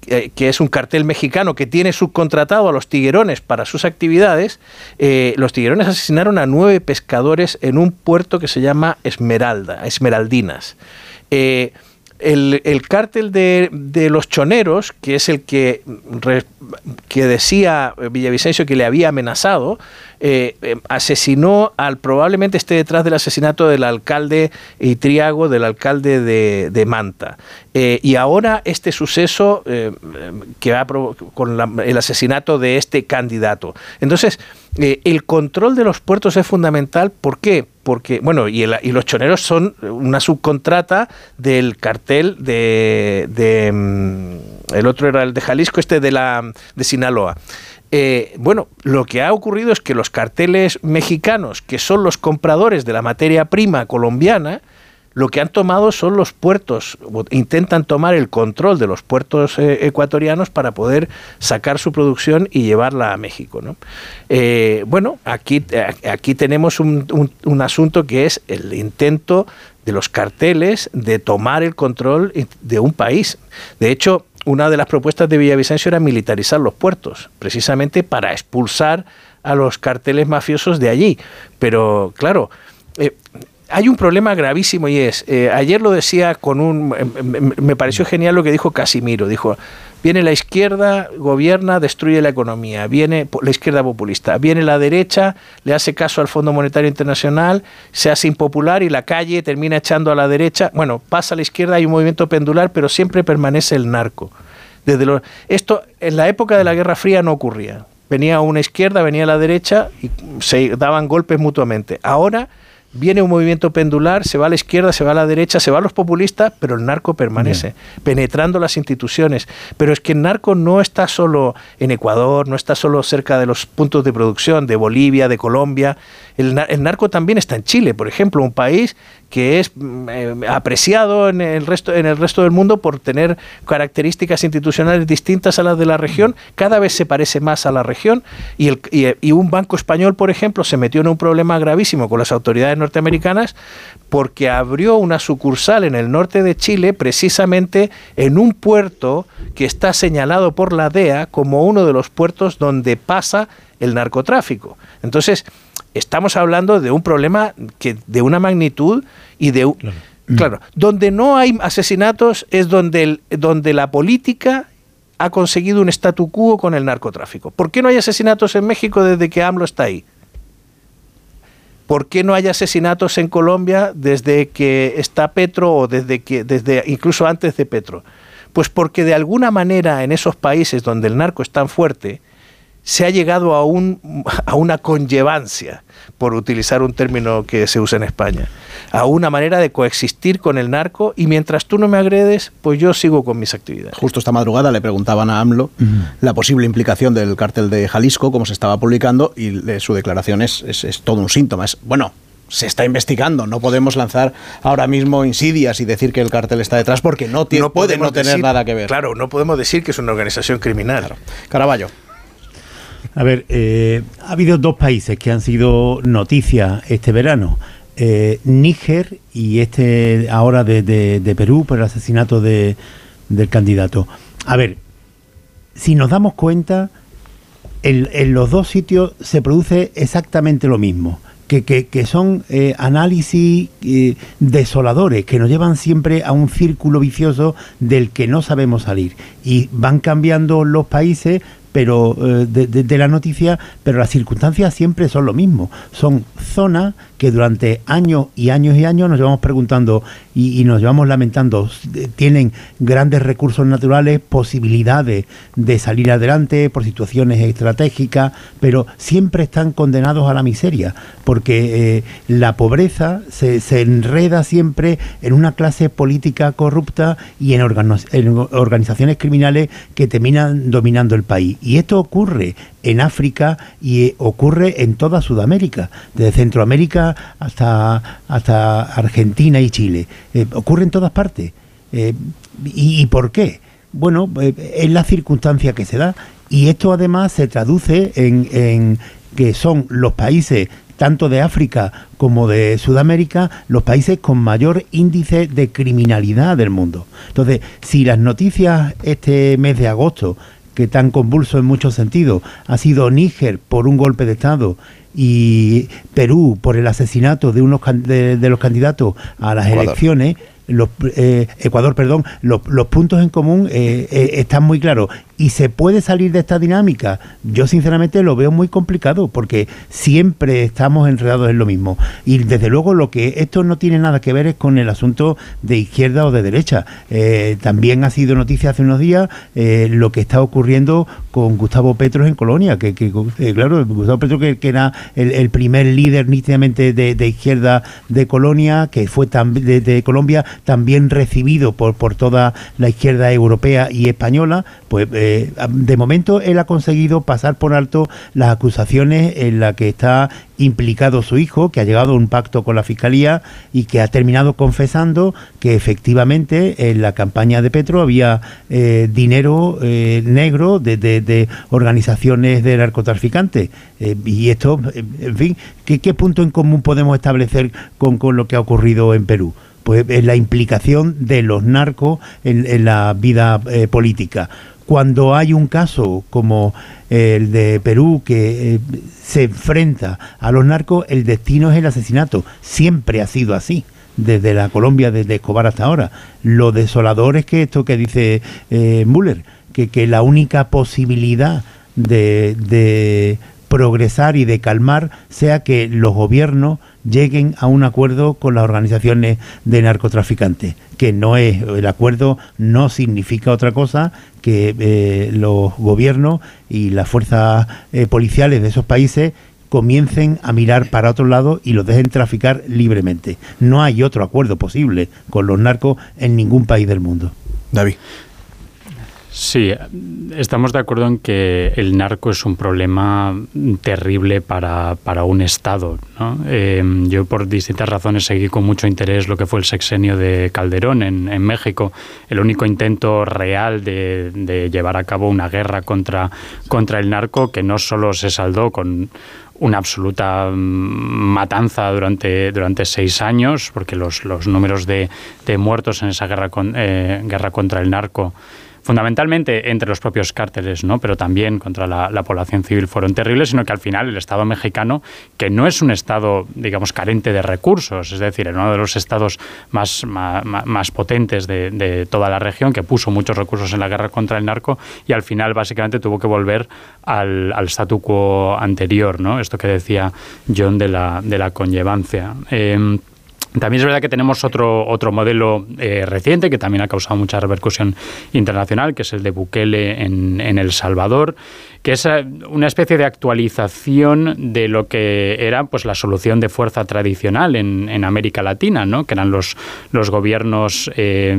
que es un cartel mexicano que tiene subcontratado a los tiguerones para sus actividades, eh, los tiguerones asesinaron a nueve pescadores en un puerto que se llama Esmeralda, Esmeraldinas. Eh, el, el cártel de, los choneros, que es el que, que decía Villavicencio que le había amenazado, eh, eh, asesinó al probablemente esté detrás del asesinato del alcalde Itriago, del alcalde de, Manta. Eh, y ahora este suceso que va con el asesinato de este candidato. Entonces, el control de los puertos es fundamental. ¿Por qué? Porque, bueno, y, los choneros son una subcontrata del cartel de, de, mm, el otro era el de Jalisco, este de la de Sinaloa. Eh, bueno, lo que ha ocurrido es que los carteles mexicanos, que son los compradores de la materia prima colombiana, lo que han tomado son los puertos, intentan tomar el control de los puertos eh, ecuatorianos para poder sacar su producción y llevarla a México. Eh, bueno, aquí, aquí tenemos un, un asunto que es el intento de los carteles de tomar el control de un país. De hecho, una de las propuestas de Villavicencio era militarizar los puertos, precisamente para expulsar a los carteles mafiosos de allí. Pero claro, eh, hay un problema gravísimo y es, eh, ayer lo decía con un, me pareció genial lo que dijo Casimiro, dijo, viene la izquierda, gobierna, destruye la economía, viene la izquierda populista, viene la derecha, le hace caso al Fondo Monetario Internacional, se hace impopular y la calle termina echando a la derecha, bueno, pasa a la izquierda, hay un movimiento pendular, pero siempre permanece el narco. Desde esto en la época de la Guerra Fría no ocurría. Venía una izquierda, venía la derecha y se daban golpes mutuamente. Ahora viene un movimiento pendular, se va a la izquierda, se va a la derecha, se van los populistas, pero el narco permanece, penetrando las instituciones. Pero es que el narco no está solo en Ecuador, no está solo cerca de los puntos de producción de Bolivia, de Colombia. El, el narco también está en Chile, por ejemplo, un país que es mm, eh, apreciado en el, resto, en el resto del mundo por tener características institucionales distintas a las de la región, cada vez se parece más a la región y, el, y, un banco español, por ejemplo, se metió en un problema gravísimo con las autoridades norteamericanas porque abrió una sucursal en el norte de Chile precisamente en un puerto que está señalado por la DEA como uno de los puertos donde pasa el narcotráfico. Entonces, estamos hablando de un problema que de una magnitud y de claro. donde no hay asesinatos es donde donde la política ha conseguido un statu quo con el narcotráfico. ¿Por qué no hay asesinatos en México desde que AMLO está ahí? ¿Por qué no hay asesinatos en Colombia desde que está Petro o desde que desde incluso antes de Petro? Pues porque de alguna manera en esos países donde el narco es tan fuerte, se ha llegado a, un, a una conllevancia, por utilizar un término que se usa en España, a una manera de coexistir con el narco y mientras tú no me agredes, pues yo sigo con mis actividades. Justo esta madrugada le preguntaban a AMLO la posible implicación del cártel de Jalisco, como se estaba publicando, y su declaración es, es, todo un síntoma. Es, bueno, se está investigando. No podemos lanzar ahora mismo insidias y decir que el cártel está detrás porque no, no puede no tener nada que ver. Claro, no podemos decir que es una organización criminal. Caraballo. A ver, eh, ha habido dos países que han sido noticias este verano. Eh, Níger y este ahora de, Perú por el asesinato de, del candidato. A ver, si nos damos cuenta, en, los dos sitios se produce exactamente lo mismo. Que, que, son eh, análisis desoladores que nos llevan siempre a un círculo vicioso del que no sabemos salir. Y van cambiando los países pero eh, de, la noticia, pero las circunstancias siempre son lo mismo. Son zonas que durante años y años y años nos llevamos preguntando y, nos llevamos lamentando. Tienen grandes recursos naturales, posibilidades de salir adelante por situaciones estratégicas, pero siempre están condenados a la miseria, porque eh, la pobreza se, enreda siempre en una clase política corrupta y en organizaciones criminales que terminan dominando el país. Y esto ocurre en África y eh, ocurre en toda Sudamérica, desde Centroamérica hasta, hasta Argentina y Chile. Eh, ocurre en todas partes. Eh, y, por qué? Bueno, es la circunstancia que se da. Y esto además se traduce en, en que son los países tanto de África como de Sudamérica, los países con mayor índice de criminalidad del mundo. Entonces, si las noticias este mes de agosto que tan convulso en muchos sentidos. Ha sido Níger por un golpe de Estado y Perú por el asesinato de unos de, los candidatos a las elecciones, los, eh, Ecuador, perdón, los, puntos en común eh, eh, están muy claros y se puede salir de esta dinámica. Yo sinceramente lo veo muy complicado porque siempre estamos enredados en lo mismo. Y desde luego lo que esto no tiene nada que ver es con el asunto de izquierda o de derecha. Eh, también ha sido noticia hace unos días eh, lo que está ocurriendo con Gustavo Petro en Colonia, que, eh, claro, Gustavo Petro que, era el, primer líder nítidamente de, izquierda de Colonia, que fue de, de, Colombia, también recibido por, por toda la izquierda europea y española, pues eh, de momento él ha conseguido pasar por alto las acusaciones en las que está implicado su hijo, que ha llegado a un pacto con la Fiscalía y que ha terminado confesando que efectivamente en la campaña de Petro había eh, dinero eh, negro de, organizaciones de narcotraficantes. y esto, en fin, ¿qué, punto en común podemos establecer con, lo que ha ocurrido en Perú? Pues la implicación de los narcos en, la vida política cuando hay un caso como el de Perú que eh, se enfrenta a los narcos, el destino es el asesinato. Siempre ha sido así desde la Colombia, desde Escobar hasta ahora. Lo desolador es que esto que dice eh, Müller, que, que, la única posibilidad de, de, progresar y de calmar sea que los gobiernos lleguen a un acuerdo con las organizaciones de narcotraficantes, que no es, el acuerdo no significa otra cosa que eh, los gobiernos y las fuerzas eh, policiales de esos países comiencen a mirar para otro lado y los dejen traficar libremente. No hay otro acuerdo posible con los narcos en ningún país del mundo. David. Sí, estamos de acuerdo en que el narco es un problema terrible para, para un Estado. Eh, yo por distintas razones seguí con mucho interés lo que fue el sexenio de Calderón en, en México, el único intento real de, de, llevar a cabo una guerra contra, contra el narco que no solo se saldó con una absoluta mm, matanza durante, durante seis años, porque los, los números de, de muertos en esa guerra, con, eh, guerra contra el narco fundamentalmente entre los propios cárteles, ¿no? pero también contra la, población civil fueron terribles, sino que al final el Estado mexicano, que no es un Estado, digamos, carente de recursos, es decir, era uno de los estados más, más, potentes de, toda la región, que puso muchos recursos en la guerra contra el narco y al final básicamente tuvo que volver al, al statu quo anterior, ¿no? esto que decía John de la, de la conllevancia. Em, También es verdad que tenemos otro, otro modelo eh, reciente que también ha causado mucha repercusión internacional, que es el de Bukele en, en El Salvador, que es eh, una especie de actualización de lo que era pues la solución de fuerza tradicional en, en América Latina, ¿no? que eran los, los gobiernos eh,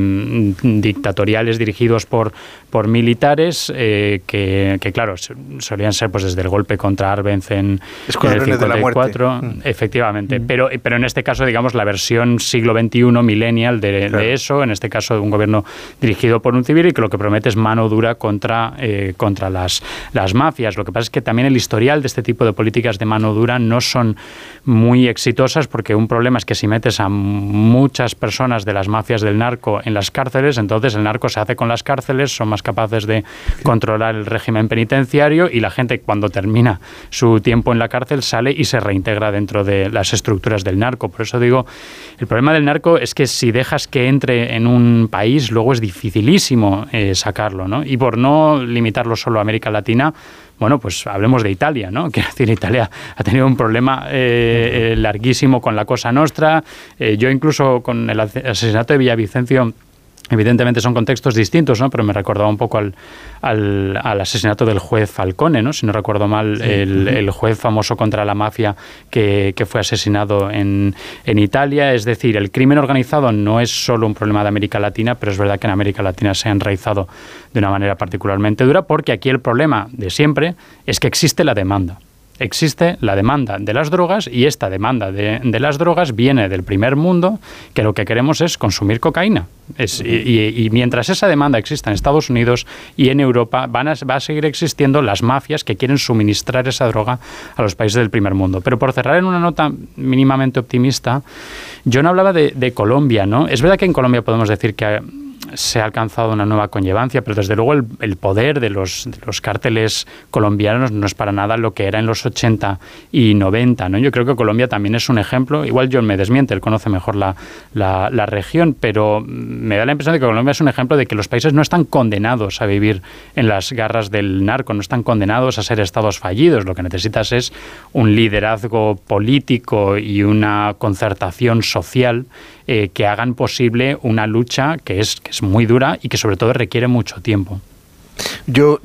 dictatoriales dirigidos por, por militares eh, que, que, claro, solían ser pues desde el golpe contra Arbenz en, en el 54, mm. efectivamente, mm. pero, pero en este caso, digamos, la versión siglo XXI, millennial de, claro. de, eso, en este caso de un gobierno dirigido por un civil y que lo que promete es mano dura contra, eh, contra las, las mafias. Lo que pasa es que también el historial de este tipo de políticas de mano dura no son muy exitosas porque un problema es que si metes a muchas personas de las mafias del narco en las cárceles, entonces el narco se hace con las cárceles, son más capaces de controlar el régimen penitenciario y la gente cuando termina su tiempo en la cárcel sale y se reintegra dentro de las estructuras del narco. Por eso digo, el problema del narco es que si dejas que entre en un país, luego es dificilísimo eh, sacarlo, ¿no? Y por no limitarlo solo a América Latina, bueno, pues hablemos de Italia, ¿no? Quiero decir, Italia ha tenido un problema eh, larguísimo con la Cosa Nostra. Eh, yo incluso con el asesinato de Villavicencio Evidentemente son contextos distintos, ¿no? pero me recordaba un poco al, al, al asesinato del juez Falcone, ¿no? si no recuerdo mal, sí. el, el, juez famoso contra la mafia que, que fue asesinado en, en, Italia. Es decir, el crimen organizado no es solo un problema de América Latina, pero es verdad que en América Latina se ha enraizado de una manera particularmente dura, porque aquí el problema de siempre es que existe la demanda existe la demanda de las drogas y esta demanda de, de, las drogas viene del primer mundo, que lo que queremos es consumir cocaína. Es, y, y, mientras esa demanda exista en Estados Unidos y en Europa, van a, va a seguir existiendo las mafias que quieren suministrar esa droga a los países del primer mundo. Pero por cerrar en una nota mínimamente optimista, yo no hablaba de, de Colombia, ¿no? Es verdad que en Colombia podemos decir que se ha alcanzado una nueva conllevancia, pero desde luego el, poder de los, de los, cárteles colombianos no es para nada lo que era en los 80 y 90. ¿no? Yo creo que Colombia también es un ejemplo, igual John me desmiente, él conoce mejor la, la, la, región, pero me da la impresión de que Colombia es un ejemplo de que los países no están condenados a vivir en las garras del narco, no están condenados a ser estados fallidos, lo que necesitas es un liderazgo político y una concertación social eh, que hagan posible una lucha que es, que es muy dura y que sobre todo requiere mucho tiempo. Yo,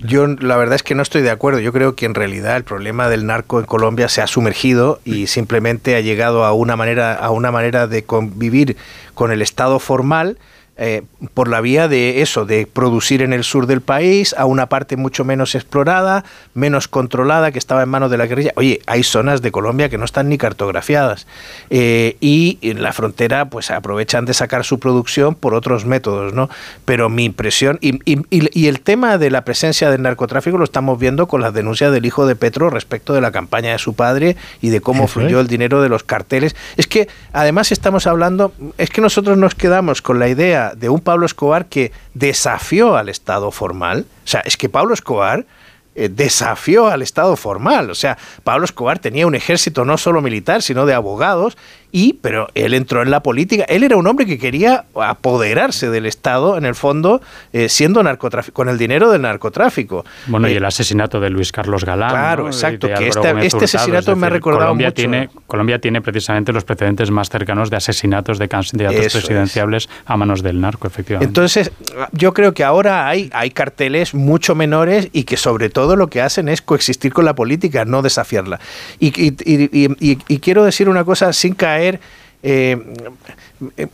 yo la verdad es que no estoy de acuerdo. Yo creo que en realidad el problema del narco en Colombia se ha sumergido y simplemente ha llegado a una manera, a una manera de convivir con el Estado formal eh, por la vía de eso, de producir en el sur del país, a una parte mucho menos explorada, menos controlada, que estaba en manos de la guerrilla. Oye, hay zonas de Colombia que no están ni cartografiadas eh, y en la frontera pues aprovechan de sacar su producción por otros métodos, ¿no? Pero mi impresión, y, y, y el tema de la presencia del narcotráfico lo estamos viendo con las denuncias del hijo de Petro respecto de la campaña de su padre y de cómo Eso fluyó es. el dinero de los carteles. Es que además estamos hablando, es que nosotros nos quedamos con la de un Pablo Escobar que desafió al Estado formal. O sea, es que Pablo Escobar eh, desafió al Estado formal. O sea, Pablo Escobar tenía un ejército no solo militar, sino de abogados y, pero él entró en la política. Él era un hombre que quería apoderarse del Estado, en el fondo, eh, siendo narcotráfico, con el dinero del narcotráfico. Bueno, eh, y el asesinato de Luis Carlos Galán. Claro, ¿no? exacto. Que este, este, asesinato decir, me ha recordado Colombia mucho. Tiene, Colombia tiene precisamente los precedentes más cercanos de asesinatos de candidatos Eso presidenciables es. a manos del narco, efectivamente. Entonces, yo creo que ahora hay, hay carteles mucho menores y que sobre todo lo que hacen es coexistir con la política, no desafiarla. Y, y, y, y quiero decir una cosa sin caer eh,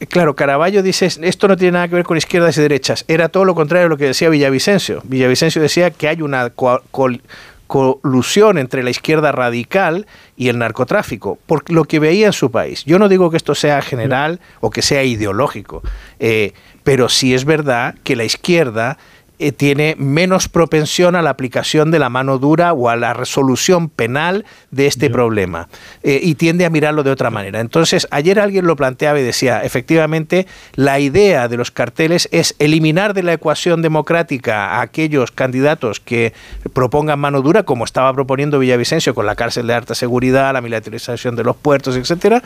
claro, Caraballo dice, esto no tiene nada que ver con izquierdas y derechas. Era todo lo contrario a lo que decía Villavicencio. Villavicencio decía que hay una co col colusión entre la izquierda radical y el narcotráfico, por lo que veía en su país. Yo no digo que esto sea general o que sea ideológico, eh, pero sí es verdad que la izquierda eh, tiene menos propensión a la aplicación de la mano dura o a la resolución penal de este problema eh, y tiende a mirarlo de otra manera. Entonces, ayer alguien lo planteaba y decía, efectivamente, la idea de los carteles es eliminar de la ecuación democrática a aquellos candidatos que propongan mano dura, como estaba proponiendo Villavicencio con la cárcel de alta seguridad, la militarización de los puertos, etcétera,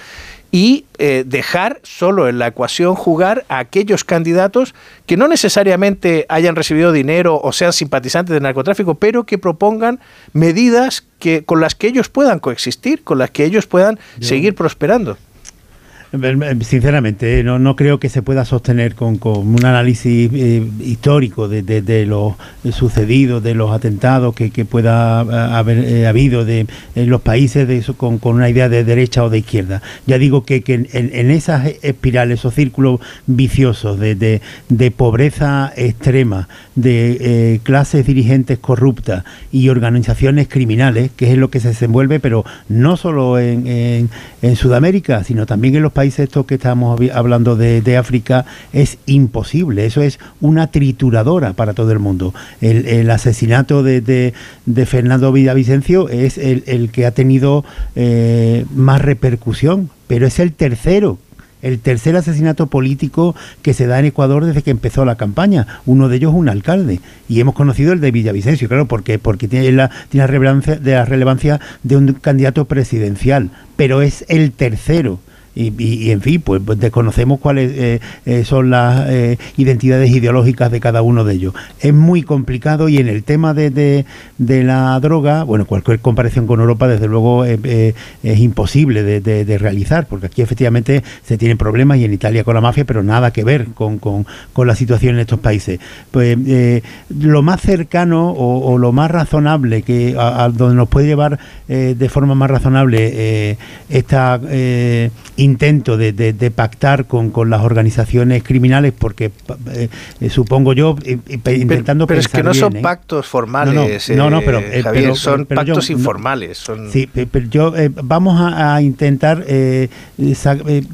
y eh, dejar solo en la ecuación jugar a aquellos candidatos que no necesariamente hayan recibido dinero o sean simpatizantes del narcotráfico, pero que propongan medidas que, con las que ellos puedan coexistir, con las que ellos puedan Yo. seguir prosperando. Sinceramente, no, no creo que se pueda sostener con, un análisis eh, histórico de, de, lo sucedido, de los atentados que, pueda haber eh, habido de, en los países de eso, con, una idea de derecha o de izquierda. Ya digo que, en, esas espirales o círculos viciosos de, pobreza extrema, de clases dirigentes corruptas y organizaciones criminales, que es lo que se desenvuelve, pero no solo en, en Sudamérica, sino también en los países estos que estamos hablando de, África, es imposible. Eso es una trituradora para todo el mundo. El, asesinato de, Fernando Villavicencio es el, que ha tenido eh, más repercusión, pero es el tercero el tercer asesinato político que se da en Ecuador desde que empezó la campaña. Uno de ellos un alcalde. Y hemos conocido el de Villavicencio, claro, porque, porque tiene, la, tiene relevancia, de la relevancia de un candidato presidencial. Pero es el tercero y, en fin, pues, pues desconocemos cuáles eh, eh, son las eh, identidades ideológicas de cada uno de ellos. Es muy complicado y en el tema de, de, la droga, bueno, cualquier comparación con Europa desde luego es imposible de, realizar, porque aquí efectivamente se tienen problemas y en Italia con la mafia, pero nada que ver con, con, la situación en estos países. Pues lo más cercano o, lo más razonable que a, donde nos puede llevar de forma más razonable esta intento de, de, pactar con, con, las organizaciones criminales, porque eh, eh, supongo yo, intentando pero, pero es que no son pactos formales, no, no, pero, son pactos informales. Sí, pero yo vamos a, intentar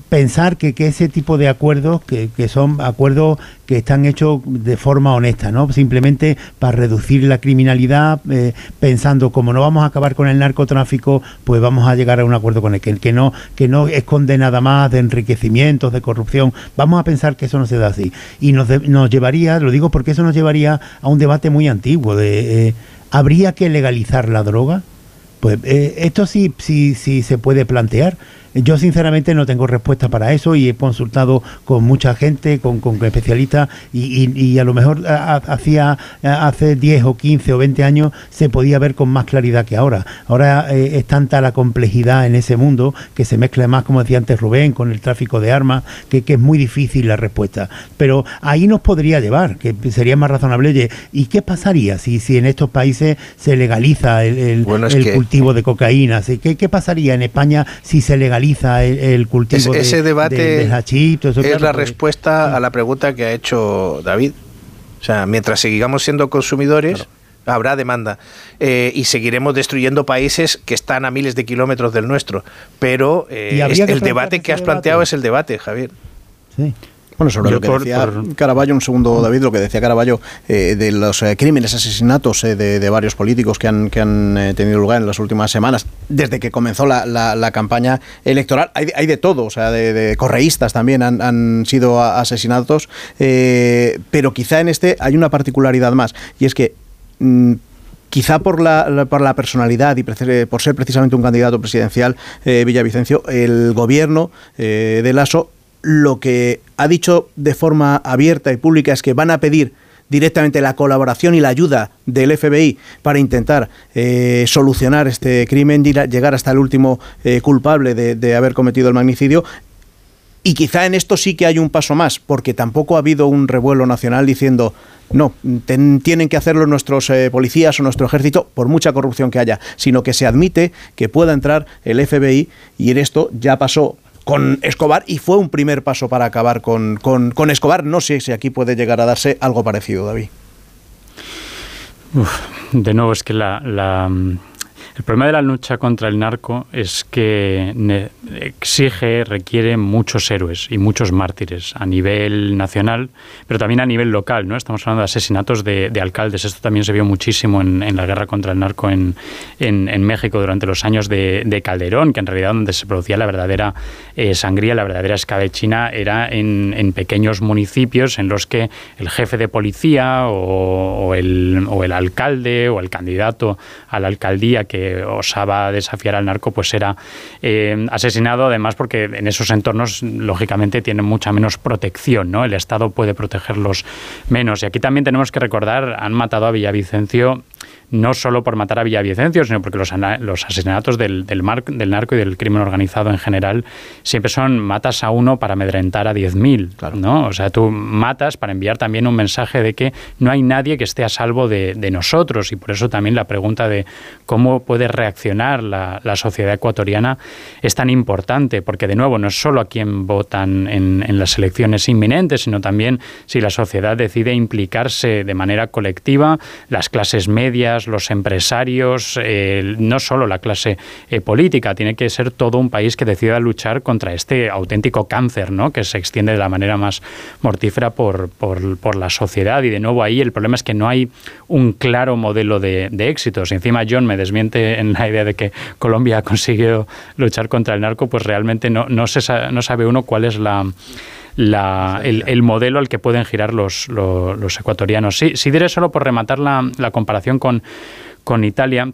pensar que, que, ese tipo de acuerdos, que, que son acuerdos que están hechos de forma honesta, ¿no? Simplemente para reducir la criminalidad, eh, pensando como no vamos a acabar con el narcotráfico, pues vamos a llegar a un acuerdo con el que, no que no esconde nada más de enriquecimientos, de corrupción. Vamos a pensar que eso no se da así y nos, nos llevaría, lo digo porque eso nos llevaría a un debate muy antiguo de eh, ¿habría que legalizar la droga? Pues eh, esto sí, sí, sí se puede plantear. Yo sinceramente no tengo respuesta para eso y he consultado con mucha gente, con, con especialistas y, a lo mejor hacía hace 10 o 15 o 20 años se podía ver con más claridad que ahora. Ahora eh, es tanta la complejidad en ese mundo que se mezcla más, como decía antes Rubén, con el tráfico de armas, que, es muy difícil la respuesta. Pero ahí nos podría llevar, que sería más razonable. ¿Y qué pasaría si, si en estos países se legaliza el, cultivo de cocaína? ¿Qué, ¿Qué pasaría en España si se legaliza el, cultivo ese de, debate es la respuesta a la pregunta que ha hecho David. O sea, mientras sigamos siendo consumidores, habrá demanda eh, y seguiremos destruyendo países que están a miles de kilómetros del nuestro. Pero eh, el debate que has planteado es el debate, Javier. Sí. Bueno, sobre lo que decía Caraballo, un segundo, David, lo que decía Caraballo eh, de los eh, crímenes, asesinatos eh, de, varios políticos que han, que han tenido lugar en las últimas semanas, desde que comenzó la, campaña electoral. Hay, de todo, o sea, de, correístas también han, sido asesinatos, pero quizá en este hay una particularidad más, y es que mm, quizá por la, por la personalidad y por ser precisamente un candidato presidencial, Villavicencio, el gobierno de Lasso lo que ha dicho de forma abierta y pública es que van a pedir directamente la colaboración y la ayuda del FBI para intentar eh, solucionar este crimen, llegar hasta el último eh, culpable de, haber cometido el magnicidio. Y quizá en esto sí que hay un paso más, porque tampoco ha habido un revuelo nacional diciendo, no, tienen que hacerlo nuestros eh, policías o nuestro ejército, por mucha corrupción que haya, sino que se admite que pueda entrar el FBI y en esto ya pasó con Escobar y fue un primer paso para acabar con, con, Escobar. No sé si aquí puede llegar a darse algo parecido, David. de nuevo, es que la, el problema de la lucha contra el narco es que exige, requiere muchos héroes y muchos mártires a nivel nacional, pero también a nivel local. ¿no? Estamos hablando de asesinatos de, alcaldes. Esto también se vio muchísimo en, la guerra contra el narco en, en, México durante los años de, Calderón, que en realidad donde se producía la verdadera eh, sangría, la verdadera escabechina, era en, pequeños municipios en los que el jefe de policía o, el, o el alcalde o el candidato a la alcaldía que osaba desafiar al narco, pues era eh, asesinado, además porque en esos entornos, lógicamente, tienen mucha menos protección, ¿no? El Estado puede protegerlos menos. Y aquí también tenemos que recordar, han matado a Villavicencio no solo por matar a Villavicencio, sino porque los, los asesinatos del, del, del, narco y del crimen organizado en general siempre son matas a uno para amedrentar a 10.000, ¿no? O sea, tú matas para enviar también un mensaje de que no hay nadie que esté a salvo de, nosotros y por eso también la pregunta de cómo puede reaccionar la, sociedad ecuatoriana es tan importante, porque de nuevo no es solo a quien votan en, en las elecciones inminentes, sino también si la sociedad decide implicarse de manera colectiva, las clases medias, los empresarios, eh, no solo la clase eh, política, tiene que ser todo un país que decida luchar contra este auténtico cáncer, ¿no? que se extiende de la manera más mortífera por, por, la sociedad. Y de nuevo ahí el problema es que no hay un claro modelo de, de éxitos. Encima John me desmiente en la idea de que Colombia ha conseguido luchar contra el narco, pues realmente no, no, se, no sabe uno cuál es la la, el, modelo al que pueden girar los, los, ecuatorianos. Sí, sí diré solo por rematar la, la comparación con, con Italia.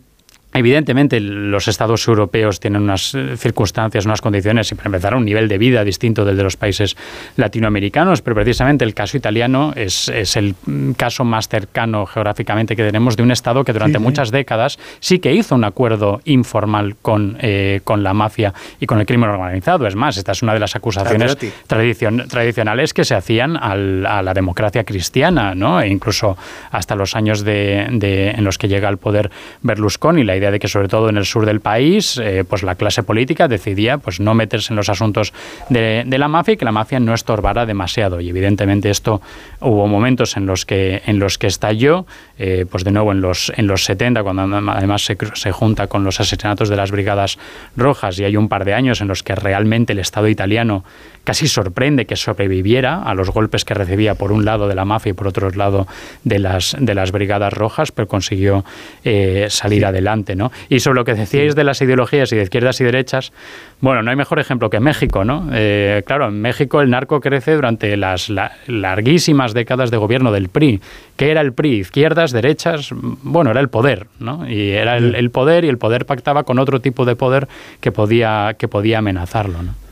Evidentemente, los estados europeos tienen unas eh, circunstancias, unas condiciones, y para empezar, un nivel de vida distinto del de los países latinoamericanos, pero precisamente el caso italiano es, es el caso más cercano geográficamente que tenemos de un estado que durante muchas décadas sí que hizo un acuerdo informal con, eh, con la mafia y con el crimen organizado. Es más, esta es una de las acusaciones tradicionales que se hacían al, a la democracia cristiana, ¿no? E incluso hasta los años de, de, en los que llega al poder Berlusconi. La idea de que sobre todo en el sur del país, eh, pues la clase política decidía pues no meterse en los asuntos de, la mafia y que la mafia no estorbara demasiado. Y evidentemente esto hubo momentos en los que en los que estalló, eh, pues de nuevo en los en los 70 cuando además se, se junta con los asesinatos de las brigadas rojas y hay un par de años en los que realmente el Estado italiano casi sorprende que sobreviviera a los golpes que recibía por un lado de la mafia y por otro lado de las, de las brigadas rojas, pero consiguió eh, salir adelante. ¿no? Y sobre lo que decíais de las ideologías y de izquierdas y derechas, bueno, no hay mejor ejemplo que México. ¿no? Eh, claro, en México el narco crece durante las larguísimas décadas de gobierno del PRI. ¿Qué era el PRI? Izquierdas, derechas, bueno, era el poder, ¿no? Y era el, el poder y el poder pactaba con otro tipo de poder que podía, que podía amenazarlo. ¿no?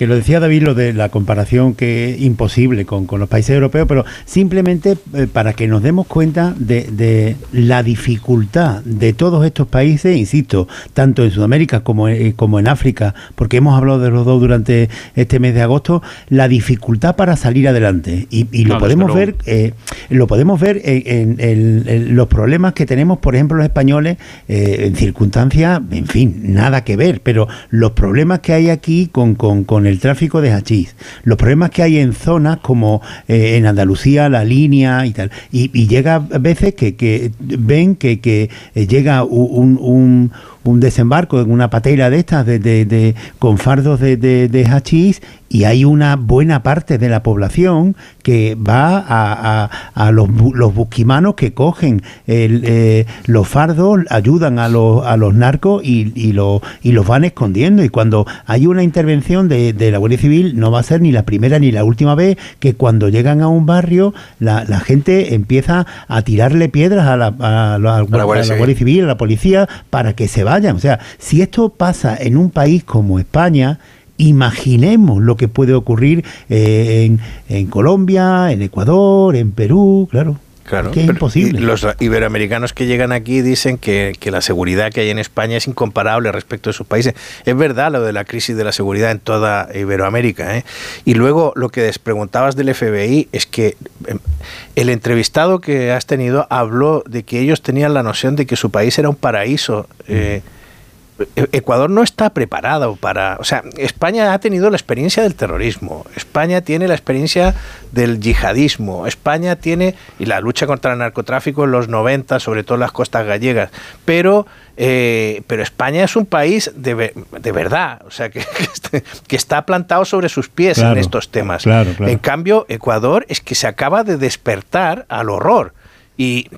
Que lo decía David, lo de la comparación que es imposible con, los países europeos, pero simplemente eh, para que nos demos cuenta de, la dificultad de todos estos países, insisto, tanto en Sudamérica como, eh, como en África, porque hemos hablado de los dos durante este mes de agosto, la dificultad para salir adelante. Y, lo, podemos ver, eh, lo podemos ver en, los problemas que tenemos, por ejemplo, los españoles, en circunstancias, en fin, nada que ver, pero los problemas que hay aquí con, con, con el tráfico de hachís, los problemas que hay en zonas como eh, en Andalucía, la línea y tal. Y, llega a veces que, que ven que, que eh, llega un un desembarco en una patera de estas de, de, con fardos de, de, hachís y hay una buena parte de la población que va a, a, los, los, busquimanos que cogen eh, los fardos, ayudan a los, a los narcos y, y, lo, y los van escondiendo. Y cuando hay una intervención de, la Guardia Civil, no va a ser ni la primera ni la última vez que cuando llegan a un barrio, la, la gente empieza a tirarle piedras a la, a la, Guardia, Civil, a la policía, para que se O sea, si esto pasa en un país como España, imaginemos lo que puede ocurrir eh, en, Colombia, en Ecuador, en Perú, claro. Claro, es imposible. los iberoamericanos que llegan aquí dicen que, que, la seguridad que hay en España es incomparable respecto a sus países. Es verdad lo de la crisis de la seguridad en toda Iberoamérica. ¿eh? Y luego lo que les preguntabas del FBI es que em, el entrevistado que has tenido habló de que ellos tenían la noción de que su país era un paraíso. Eh, Ecuador no está preparado para... O sea, España ha tenido la experiencia del terrorismo, España tiene la experiencia del yihadismo, España tiene... y la lucha contra el narcotráfico en los 90, sobre todo en las costas gallegas, pero... Eh, pero España es un país de, de verdad, o sea, que, que, está plantado sobre sus pies en estos temas. En cambio, Ecuador es que se acaba de despertar al horror. Y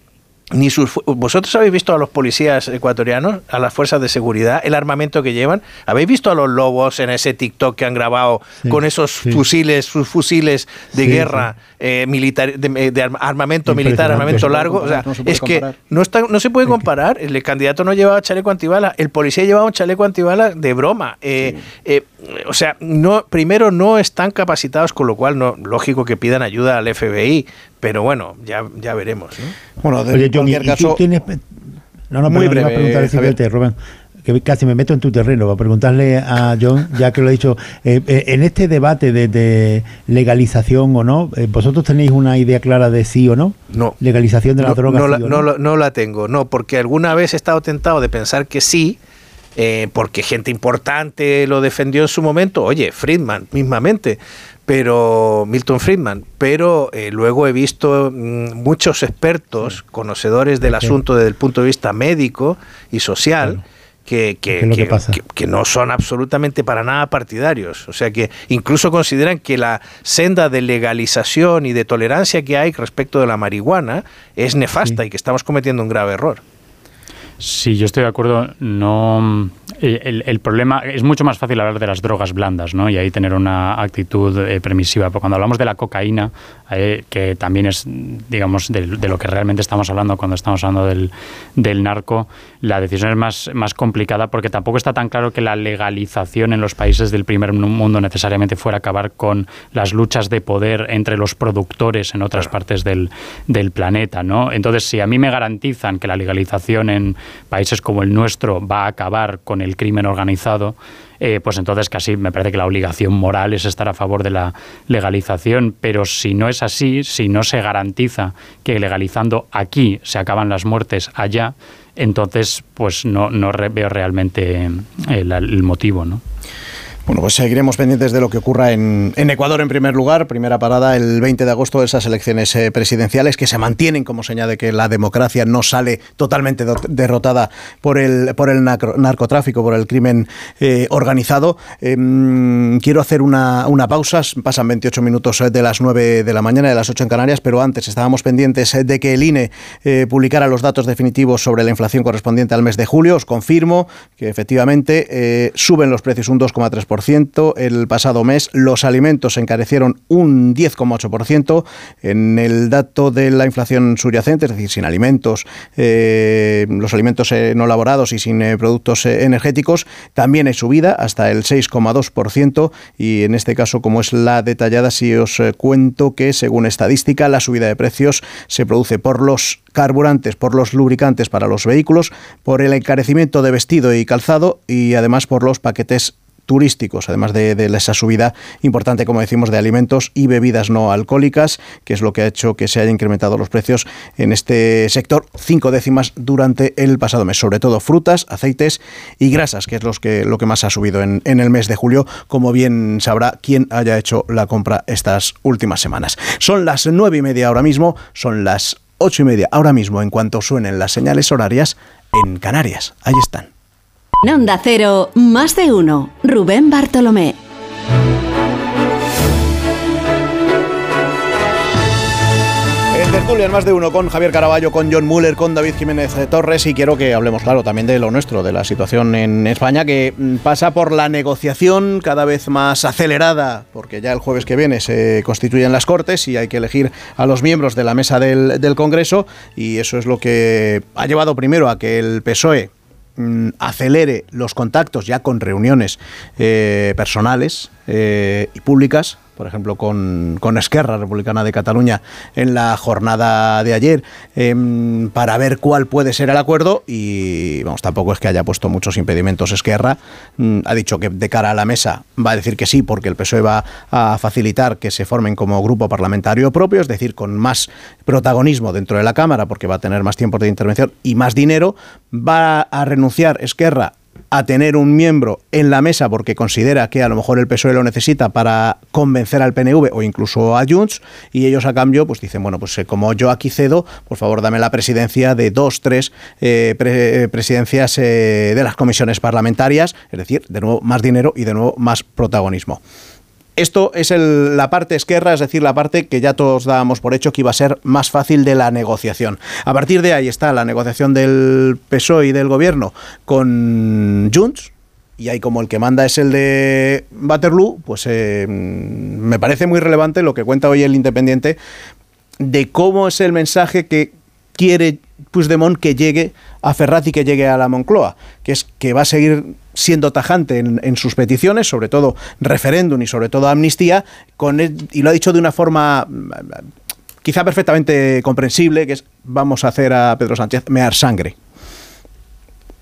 ni vosotros habéis visto a los policías ecuatorianos, a las fuerzas de seguridad, el armamento que llevan. ¿Habéis visto a los lobos en ese TikTok que han grabado con esos fusiles, sus fusiles de guerra eh, militar, de, armamento militar, armamento largo? O sea, es que no está, no se puede comparar. El candidato no llevaba chaleco antibala, el policía llevaba un chaleco antibala de broma. Eh, eh, o sea, no, primero no están capacitados, con lo cual no lógico que pidan ayuda al FBI, pero bueno, ya, ya veremos. Bueno, de cualquier caso. No, no, muy breve, preguntar Rubén que casi me meto en tu terreno, para preguntarle a John, ya que lo he dicho, eh, eh, en este debate de, legalización o no, eh, ¿vosotros tenéis una idea clara de sí o no? No. ¿Legalización de la droga? No, la, no? no, la tengo, no, porque alguna vez he estado tentado de pensar que sí, porque gente importante lo defendió en su momento, oye, Friedman mismamente, pero Milton Friedman, pero eh, luego he visto mm, muchos expertos, conocedores del asunto desde el punto de vista médico y social. Que, que, no son absolutamente para nada partidarios. O sea que incluso consideran que la senda de legalización y de tolerancia que hay respecto de la marihuana es nefasta y que estamos cometiendo un grave error. Sí, yo estoy de acuerdo. No, el, problema es mucho más fácil hablar de las drogas blandas, ¿no? Y ahí tener una actitud eh, permisiva. Pero cuando hablamos de la cocaína, eh, que también es, digamos, de, lo que realmente estamos hablando cuando estamos hablando del, del, narco, la decisión es más, más complicada porque tampoco está tan claro que la legalización en los países del primer mundo necesariamente fuera a acabar con las luchas de poder entre los productores en otras partes del, del planeta, ¿no? Entonces, si a mí me garantizan que la legalización en países como el nuestro va a acabar con el crimen organizado, eh, pues entonces casi me parece que la obligación moral es estar a favor de la legalización. Pero si no es así, si no se garantiza que legalizando aquí se acaban las muertes allá, entonces pues no, no veo realmente el, el motivo, ¿no? Bueno, pues seguiremos pendientes de lo que ocurra en, Ecuador en primer lugar. Primera parada el 20 de agosto de esas elecciones eh, presidenciales que se mantienen como señal de que la democracia no sale totalmente derrotada por el, por el narcotráfico, por el crimen eh, organizado. Em, quiero hacer una, una, pausa. Pasan 28 minutos eh, de las 9 de la mañana, de las 8 en Canarias, pero antes estábamos pendientes de que el INE publicara los datos definitivos sobre la inflación correspondiente al mes de julio. Os confirmo que efectivamente suben los precios un 2,3% el pasado mes. Los alimentos se encarecieron un 10,8%. En el dato de la inflación subyacente, es decir, sin alimentos, eh, los alimentos eh, no elaborados y sin eh, productos energéticos, también hay subida hasta el 6,2%. Y en este caso, como es la detallada, si os cuento que según estadística, la subida de precios se produce por los carburantes, por los lubricantes para los vehículos, por el encarecimiento de vestido y calzado y además por los paquetes turísticos, además de, esa subida importante, como decimos, de alimentos y bebidas no alcohólicas, que es lo que ha hecho que se hayan incrementado los precios en este sector cinco décimas durante el pasado mes, sobre todo frutas, aceites y grasas, que es los que, lo que más ha subido en, en el mes de julio, como bien sabrá quien haya hecho la compra estas últimas semanas. Son las nueve y media ahora mismo, son las ocho y media ahora mismo en cuanto suenen las señales horarias en Canarias. Ahí están. Onda Cero, más de uno. Rubén Bartolomé. En tertulia más de uno con Javier Caraballo, con John Muller, con David Jiménez Torres y quiero que hablemos, claro, también de lo nuestro, de la situación en España que mm, pasa por la negociación cada vez más acelerada, porque ya el jueves que viene se constituyen las Cortes y hay que elegir a los miembros de la mesa del, del Congreso y eso es lo que ha llevado primero a que el PSOE Mm, acelere los contactos ya con reuniones eh, personales eh, y públicas por ejemplo, con, con, Esquerra Republicana de Cataluña en la jornada de ayer, em, para ver cuál puede ser el acuerdo. Y vamos, tampoco es que haya puesto muchos impedimentos Esquerra. Mm, ha dicho que de cara a la mesa va a decir que sí, porque el PSOE va a facilitar que se formen como grupo parlamentario propio, es decir, con más protagonismo dentro de la Cámara, porque va a tener más tiempo de intervención y más dinero. Va a renunciar Esquerra a tener un miembro en la mesa porque considera que a lo mejor el PSOE lo necesita para convencer al PNV o incluso a Junts y ellos a cambio pues dicen, bueno, pues eh, como yo aquí cedo, por favor dame la presidencia de dos, tres eh, eh, presidencias de las comisiones parlamentarias, es decir, de nuevo más dinero y de nuevo más protagonismo. Esto es la parte esquerra, es decir, la parte que ya todos dábamos por hecho que iba a ser más fácil de la negociación. A partir de ahí está la negociación del PSOE y del gobierno con Junts, y ahí como el que manda es el de Waterloo, pues eh, me parece muy relevante lo que cuenta hoy el Independiente de cómo es el mensaje que quiere Puigdemont que llegue a Ferraz y que llegue a la Moncloa, que es que va a seguir siendo tajante en, sus peticiones, sobre todo referéndum y sobre todo amnistía, con y lo ha dicho de una forma quizá perfectamente comprensible, que es vamos a hacer a Pedro Sánchez mear sangre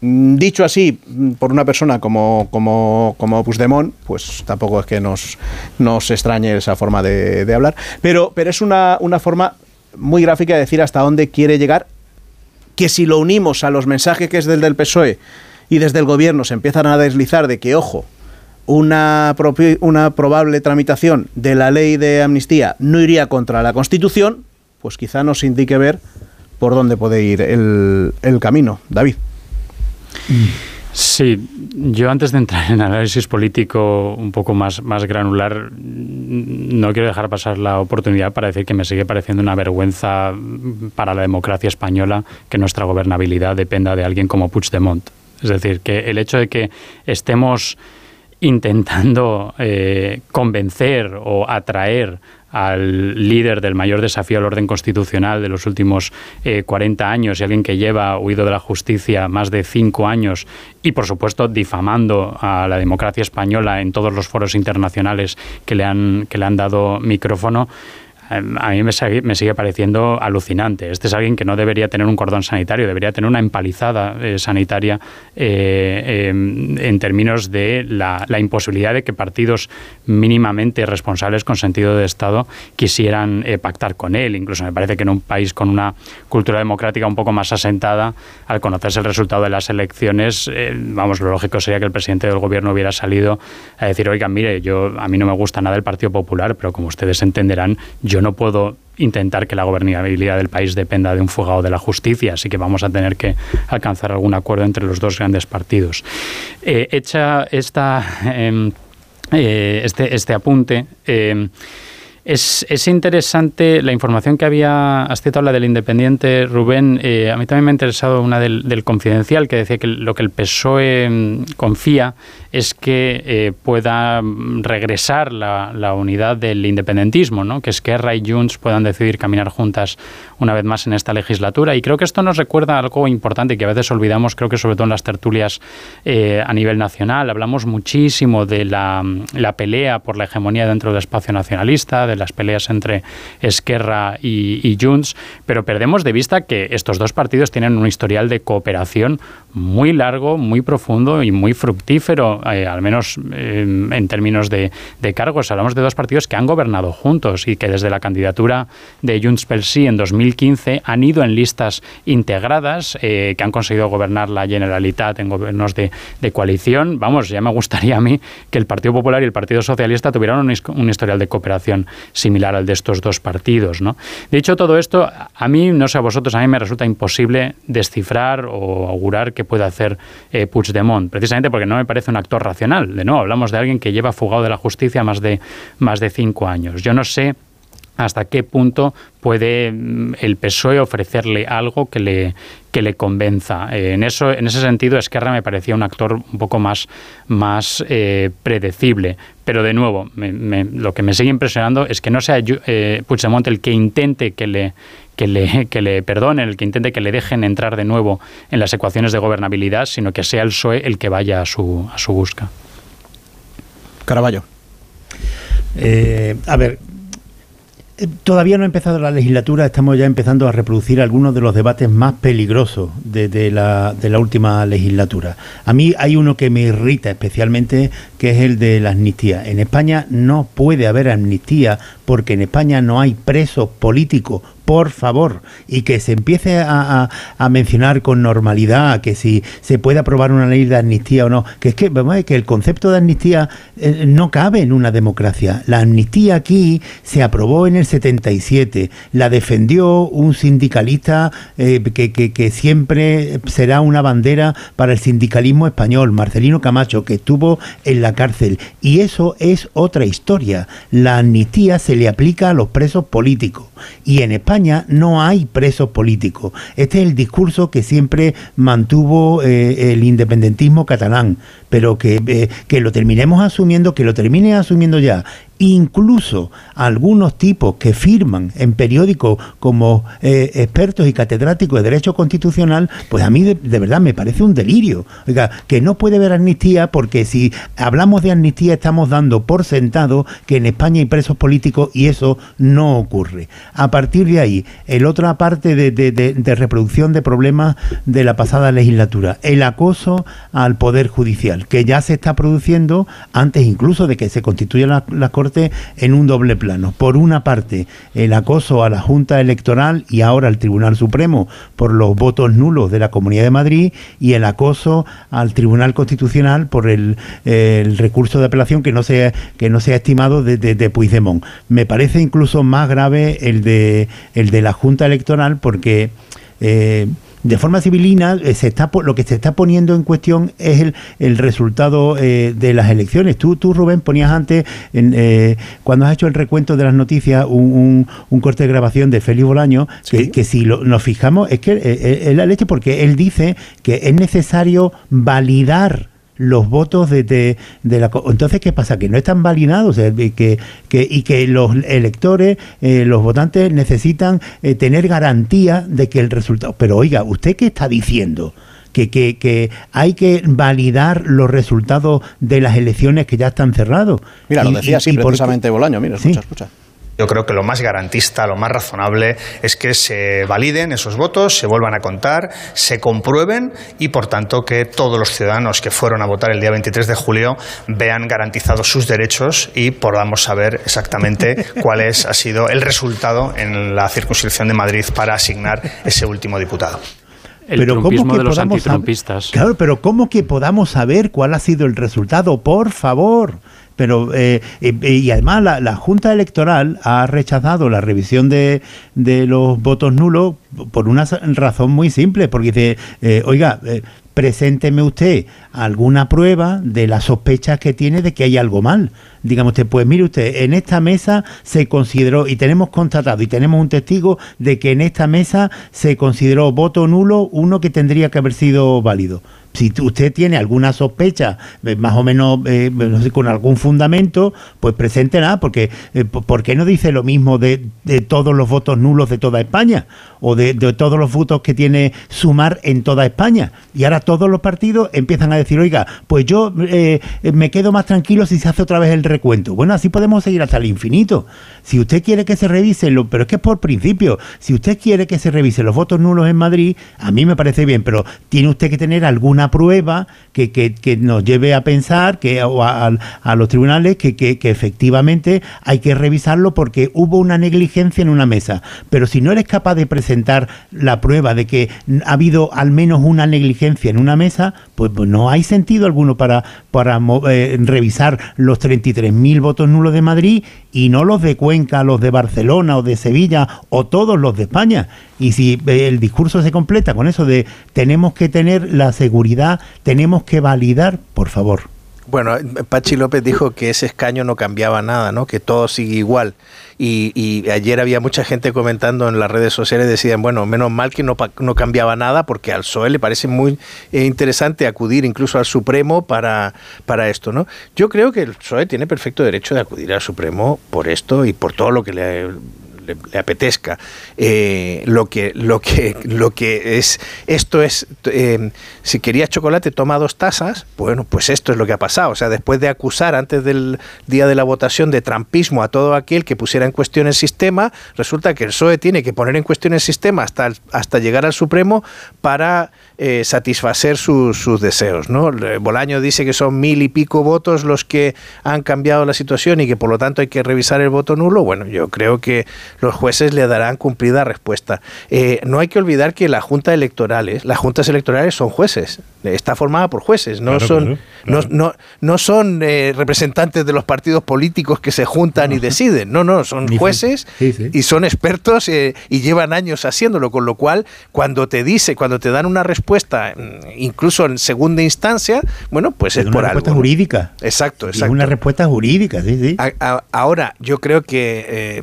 Mm, dicho así, mm, por una persona como, como, como Puigdemont, pues tampoco es que nos, nos extrañe esa forma de, hablar, pero, pero es una, una forma muy gráfica de decir hasta dónde quiere llegar, que si lo unimos a los mensajes que es del PSOE y desde el gobierno se empiezan a deslizar de que, ojo, una, probable tramitación de la ley de amnistía no iría contra la Constitución, pues quizá nos indique ver por dónde puede ir el, el camino. David. Sí, yo antes de entrar en análisis político un poco más, más granular, no quiero dejar pasar la oportunidad para decir que me sigue pareciendo una vergüenza para la democracia española que nuestra gobernabilidad dependa de alguien como Puigdemont. Es decir, que el hecho de que estemos intentando eh, convencer o atraer al líder del mayor desafío al orden constitucional de los últimos 40 eh, años y alguien que lleva huido de la justicia más de cinco años y, por supuesto, difamando a la democracia española en todos los foros internacionales que le han, que le han dado micrófono, a mí me sigue, pareciendo alucinante. Este es alguien que no debería tener un cordón sanitario, debería tener una empalizada eh, sanitaria eh, em, en términos de la, imposibilidad de que partidos mínimamente responsables con sentido de Estado quisieran eh, pactar con él. Incluso me parece que en un país con una cultura democrática un poco más asentada, al conocerse el resultado de las elecciones, vamos, lo lógico sería que el presidente del gobierno hubiera salido a decir, oigan, mire, yo a mí no me gusta nada el Partido Popular, pero como ustedes entenderán, yo no puedo intentar que la gobernabilidad del país dependa de un fugado de la justicia, así que vamos a tener que alcanzar algún acuerdo entre los dos grandes partidos. Eh, hecha esta, em, eh, este, este apunte, em, es, es, interesante la información que había, has citado la del Independiente, Rubén, eh, a mí también me ha interesado una del, Confidencial, que decía que lo que el PSOE em, confía es que eh, pueda regresar la, unidad del independentismo, ¿no? que Esquerra y Junts puedan decidir caminar juntas una vez más en esta legislatura. Y creo que esto nos recuerda algo importante que a veces olvidamos, creo que sobre todo en las tertulias eh, a nivel nacional. Hablamos muchísimo de la, la, pelea por la hegemonía dentro del espacio nacionalista, de las peleas entre Esquerra y, y Junts, pero perdemos de vista que estos dos partidos tienen un historial de cooperación muy largo, muy profundo y muy fructífero, eh, al menos eh, en términos de, cargos. Hablamos de dos partidos que han gobernado juntos y que desde la candidatura de Junts pel Sí en 2015 han ido en listas integradas, eh, que han conseguido gobernar la Generalitat en gobiernos de, coalición. Vamos, ya me gustaría a mí que el Partido Popular y el Partido Socialista tuvieran un historial de cooperación similar al de estos dos partidos. ¿no? De hecho, todo esto, a mí, no sé a vosotros, a mí me resulta imposible descifrar o augurar que puede hacer eh, Puigdemont, precisamente porque no me parece un actor racional. De nuevo, hablamos de alguien que lleva fugado de la justicia más de, más de cinco años. Yo no sé hasta qué punto puede mm, el PSOE ofrecerle algo que le, que le convenza. Eh, en, eso, en ese sentido, Esquerra me parecía un actor un poco más, más eh, predecible. Pero de nuevo, me, me, lo que me sigue impresionando es que no sea eh, Puigdemont el que intente que le, que le, que le perdonen, el que intente que le dejen entrar de nuevo en las ecuaciones de gobernabilidad, sino que sea el PSOE el que vaya a su, a su busca. Caraballo. Eh, a ver, Todavía no ha empezado la legislatura, estamos ya empezando a reproducir algunos de los debates más peligrosos de, la, la, última legislatura. A mí hay uno que me irrita especialmente, que es el de la amnistía. En España no puede haber amnistía porque en España no hay presos políticos por favor, y que se empiece a, a, mencionar con normalidad que si se puede aprobar una ley de amnistía o no, que es que, vamos, que el concepto de amnistía eh, no cabe en una democracia. La amnistía aquí se aprobó en el 77, la defendió un sindicalista eh, que, que siempre será una bandera para el sindicalismo español, Marcelino Camacho, que estuvo en la cárcel. Y eso es otra historia. La amnistía se le aplica a los presos políticos. Y en España no hay presos políticos. Este es el discurso que siempre mantuvo eh, el independentismo catalán. Pero que, eh, que lo terminemos asumiendo, que lo termine asumiendo ya incluso algunos tipos que firman en periódicos como eh, expertos y catedráticos de Derecho Constitucional, pues a mí de, verdad me parece un delirio. Oiga, que no puede haber amnistía porque si hablamos de amnistía estamos dando por sentado que en España hay presos políticos y eso no ocurre. A partir de ahí, el otra parte de, de reproducción de problemas de la pasada legislatura, el acoso al Poder Judicial, que ya se está produciendo antes incluso de que se constituya la, la Corte en un doble plano. Por una parte, el acoso a la Junta Electoral y ahora al Tribunal Supremo por los votos nulos de la Comunidad de Madrid y el acoso al Tribunal Constitucional por el, recurso de apelación que no se, que no se ha estimado de, de, Puigdemont. Me parece incluso más grave el de, el de la Junta Electoral porque... Eh, de forma civilina eh, se está lo que se está poniendo en cuestión es el, el resultado eh, de las elecciones. Tú, tú Rubén, ponías antes, en, eh, cuando has hecho el recuento de las noticias, un, un, corte de grabación de Félix Bolaño, que, si nos fijamos, es que es la leche porque él dice que es necesario validar los votos de, de, la... Entonces, ¿qué pasa? Que no están validados que, que, y que los electores, eh, los votantes necesitan eh, tener garantía de que el resultado... Pero oiga, ¿usted qué está diciendo? Que, que, que, hay que validar los resultados de las elecciones que ya están cerrados. Mira, lo decía así precisamente Bolaño, mira, escucha, escucha. Yo creo que lo más garantista, lo más razonable es que se validen esos votos, se vuelvan a contar, se comprueben y, por tanto, que todos los ciudadanos que fueron a votar el día 23 de julio vean garantizados sus derechos y podamos saber exactamente cuál es, ha sido el resultado en la circunscripción de Madrid para asignar ese último diputado. El pero trumpismo de los antitrumpistas. Claro, pero ¿cómo que podamos saber cuál ha sido el resultado? Por favor pero eh, y además la, Junta Electoral ha rechazado la revisión de, de, los votos nulos por una razón muy simple, porque dice, eh, oiga, eh, presénteme usted alguna prueba de las sospechas que tiene de que hay algo mal. Digamos usted, pues mire usted, en esta mesa se consideró, y tenemos constatado, y tenemos un testigo de que en esta mesa se consideró voto nulo uno que tendría que haber sido válido si usted tiene alguna sospecha, eh, más o menos eh, con algún fundamento, pues preséntela, porque eh, ¿por qué no dice lo mismo de, todos los votos nulos de toda España? O de, todos los votos que tiene sumar en toda España. Y ahora todos los partidos empiezan a decir, oiga, pues yo me quedo más tranquilo si se hace otra vez el recuento. Bueno, así podemos seguir hasta el infinito. Si usted quiere que se revise, lo, pero es que es por principio, si usted quiere que se revise los votos nulos en Madrid, a mí me parece bien, pero tiene usted que tener alguna una prueba que, que, nos lleve a pensar que a, los tribunales que, que, efectivamente hay que revisarlo porque hubo una negligencia en una mesa. Pero si no eres capaz de presentar la prueba de que ha habido al menos una negligencia en una mesa, pues, pues no hay sentido alguno para, para eh, revisar los 33.000 votos nulos de Madrid y no los de Cuenca, los de Barcelona o de Sevilla o todos los de España. Y si eh, el discurso se completa con eso de tenemos que tener la seguridad, tenemos que validar, por favor. Bueno, Pachi López dijo que ese escaño no cambiaba nada, ¿no? Que todo sigue igual. Y, ayer había mucha gente comentando en las redes sociales, decían, bueno, menos mal que no, no cambiaba nada, porque al PSOE le parece muy eh, interesante acudir incluso al Supremo para, para esto, ¿no? Yo creo que el PSOE tiene perfecto derecho de acudir al Supremo por esto y por todo lo que le le, apetezca. Eh, lo, que, lo, que, lo que es, esto es, eh, si querías chocolate, toma dos tazas, bueno, pues esto es lo que ha pasado. O sea, después de acusar antes del día de la votación de trampismo a todo aquel que pusiera en cuestión el sistema, resulta que el PSOE tiene que poner en cuestión el sistema hasta, hasta llegar al Supremo para eh, satisfacer sus deseos. ¿no? Bolaño dice que son mil y pico votos los que han cambiado la situación y que por lo tanto hay que revisar el voto nulo. Bueno, yo creo que los jueces le darán cumplida respuesta. Eh, no hay que olvidar que la Junta Electorales, las juntas electorales son jueces, está formada por jueces, no son, No, no, son eh, representantes de los partidos políticos que se juntan y deciden, no, no, son jueces y son expertos eh, y llevan años haciéndolo, con lo cual cuando te dice, cuando te dan una respuesta, mm, incluso en segunda instancia, bueno, pues es, es una respuesta jurídica. Exacto, exacto. Es una respuesta jurídica, sí, sí. ahora, yo creo que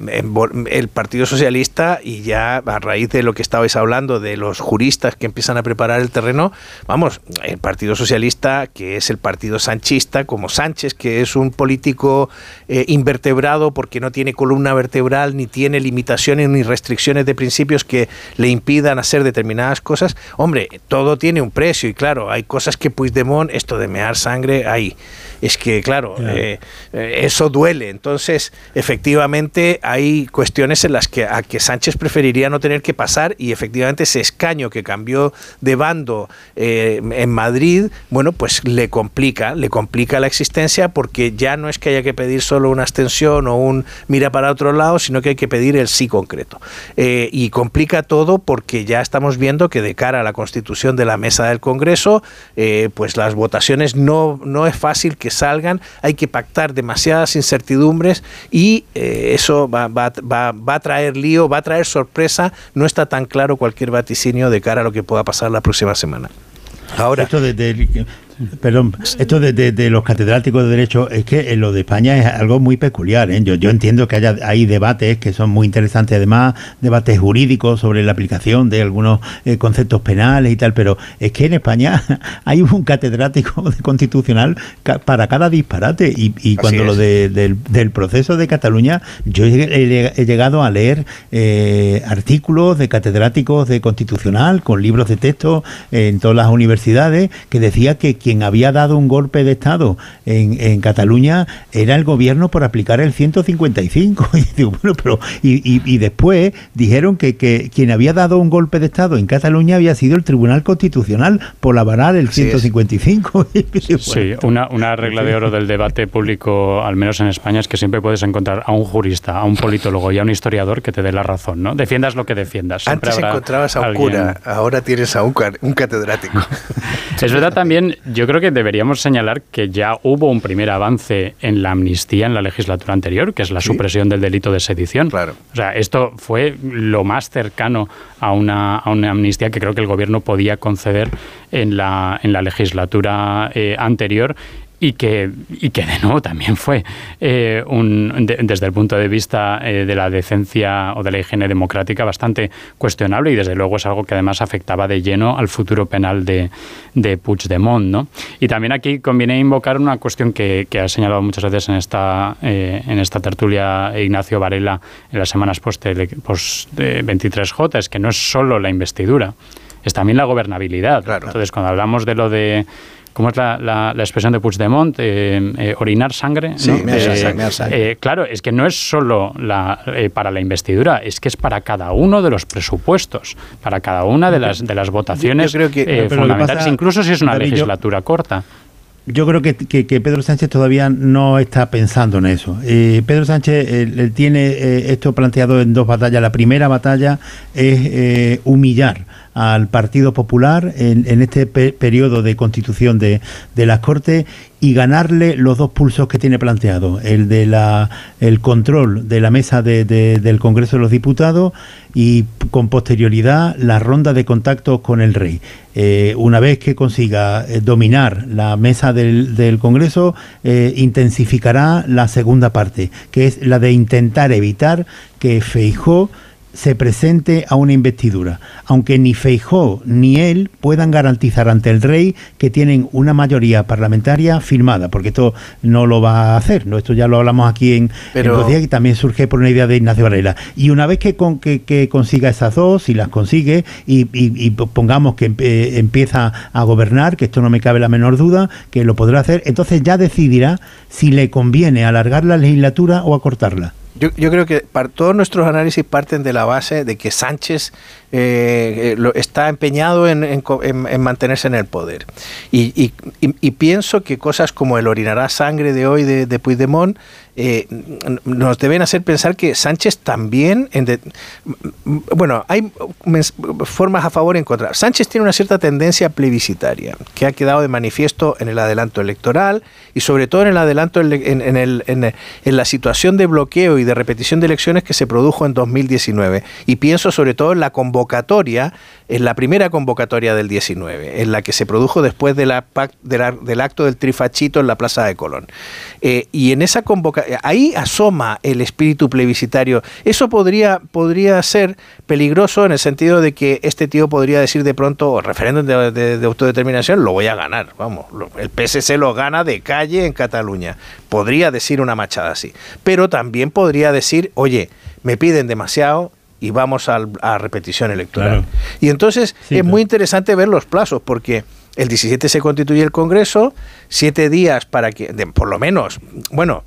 el el Partido Socialista y ya a raíz de lo que estabais hablando de los juristas que empiezan a preparar el terreno, vamos, el Partido Socialista, que es el partido sanchista, como Sánchez, que es un político eh, invertebrado porque no tiene columna vertebral, ni tiene limitaciones ni restricciones de principios que le impidan hacer determinadas cosas, hombre, todo tiene un precio y claro, hay cosas que Puigdemont, esto de mear sangre, hay. Es que, claro, eh, eh, eso duele. Entonces, efectivamente, hay cuestiones en las que a que Sánchez preferiría no tener que pasar y efectivamente ese escaño que cambió de bando eh, en Madrid, bueno, pues le complica, le complica la existencia porque ya no es que haya que pedir solo una abstención o un mira para otro lado, sino que hay que pedir el sí concreto. y complica todo porque ya estamos viendo que de cara a la constitución de la mesa del Congreso, pues las votaciones no, no es fácil que salgan, hay que pactar demasiadas incertidumbres y eh, eso va, va, va, va, a traer lío, va a traer sorpresa, no está tan claro cualquier vaticinio de cara a lo que pueda pasar la próxima semana. Ahora, esto Perdón, esto de, los catedráticos de Derecho es que en lo de España es algo muy peculiar. ¿eh? Yo, yo entiendo que haya, hay debates que son muy interesantes, además, debates jurídicos sobre la aplicación de algunos eh, conceptos penales y tal, pero es que en España hay un catedrático de constitucional para cada disparate. Y, cuando lo del, proceso de Cataluña, yo he, llegado a leer eh, artículos de catedráticos de constitucional con libros de texto en todas las universidades que decía que quien había dado un golpe de Estado en, Cataluña era el gobierno por aplicar el 155. Y, bueno, pero, y, después dijeron que, quien había dado un golpe de Estado en Cataluña había sido el Tribunal Constitucional por avalar el 155. sí, una, una regla de oro del debate público, al menos en España, es que siempre puedes encontrar a un jurista, a un politólogo y a un historiador que te dé la razón, ¿no? Defiendas lo que defiendas. Antes encontrabas a un cura, ahora tienes a un, un catedrático. es verdad también, yo creo que deberíamos señalar que ya hubo un primer avance en la amnistía en la legislatura anterior, que es la supresión del delito de sedición. Claro. O sea, esto fue lo más cercano a una, a una amnistía que creo que el gobierno podía conceder en la, en la legislatura eh, anterior y que, y que de nuevo también fue eh, un, desde el punto de vista eh, de la decencia o de la higiene democrática bastante cuestionable y desde luego es algo que además afectaba de lleno al futuro penal de, de Puigdemont. ¿no? Y también aquí conviene invocar una cuestión que, que ha señalado muchas veces en esta, eh, en esta tertulia Ignacio Varela en las semanas post, post 23J, es que no es solo la investidura, es también la gobernabilidad. Entonces, cuando hablamos de lo de ¿Cómo es la, la, expresión de Puigdemont? Eh, eh, orinar sangre. Sí, eh, claro, es que no es solo la, para la investidura, es que es para cada uno de los presupuestos, para cada una de las, de las votaciones creo que, fundamentales, incluso si es una legislatura corta yo creo que, que, Pedro Sánchez todavía no está pensando en eso. Pedro Sánchez tiene esto planteado en dos batallas. La primera batalla es humillar al Partido Popular en, este periodo de constitución de, las Cortes y ganarle los dos pulsos que tiene planteado, el de la el control de la mesa del Congreso de los Diputados y con posterioridad la ronda de contactos con el rey. Eh, una vez que consiga eh, dominar la mesa del, Congreso, eh, intensificará la segunda parte, que es la de intentar evitar que Feijó se presente a una investidura, aunque ni Feijó ni él puedan garantizar ante el rey que tienen una mayoría parlamentaria firmada, porque esto no lo va a hacer, ¿no? esto ya lo hablamos aquí en, los días y también surge por una idea de Ignacio Varela. Y una vez que, con, que, consiga esas dos, y las consigue, y, pongamos que empieza a gobernar, que esto no me cabe la menor duda, que lo podrá hacer, entonces ya decidirá si le conviene alargar la legislatura o acortarla. Yo, yo, creo que todos nuestros análisis parten de la base de que Sánchez eh, eh, está empeñado en, mantenerse en el poder. Y, pienso que cosas como el orinará sangre de hoy de, de Puigdemont eh, nos deben hacer pensar que Sánchez también, bueno, hay formas a favor y en contra. Sánchez tiene una cierta tendencia plebiscitaria que ha quedado de manifiesto en el adelanto electoral y sobre todo en el adelanto en, el, en la situación de bloqueo y de repetición de elecciones que se produjo en 2019. Y pienso sobre todo en la convocatoria convocatoria, en la primera convocatoria del 19, en la que se produjo después de la, del acto del trifachito en la Plaza de Colón. Eh, y en esa convocatoria, ahí asoma el espíritu plebiscitario. Eso podría, podría ser peligroso en el sentido de que este tío podría decir de pronto, referéndum de, autodeterminación, lo voy a ganar. Vamos, el PSC lo gana de calle en Cataluña. Podría decir una machada así. Pero también podría decir, oye, me piden demasiado, y vamos a, repetición electoral. Y entonces es muy interesante ver los plazos, porque el 17 se constituye el Congreso, siete días para que, por lo menos, bueno,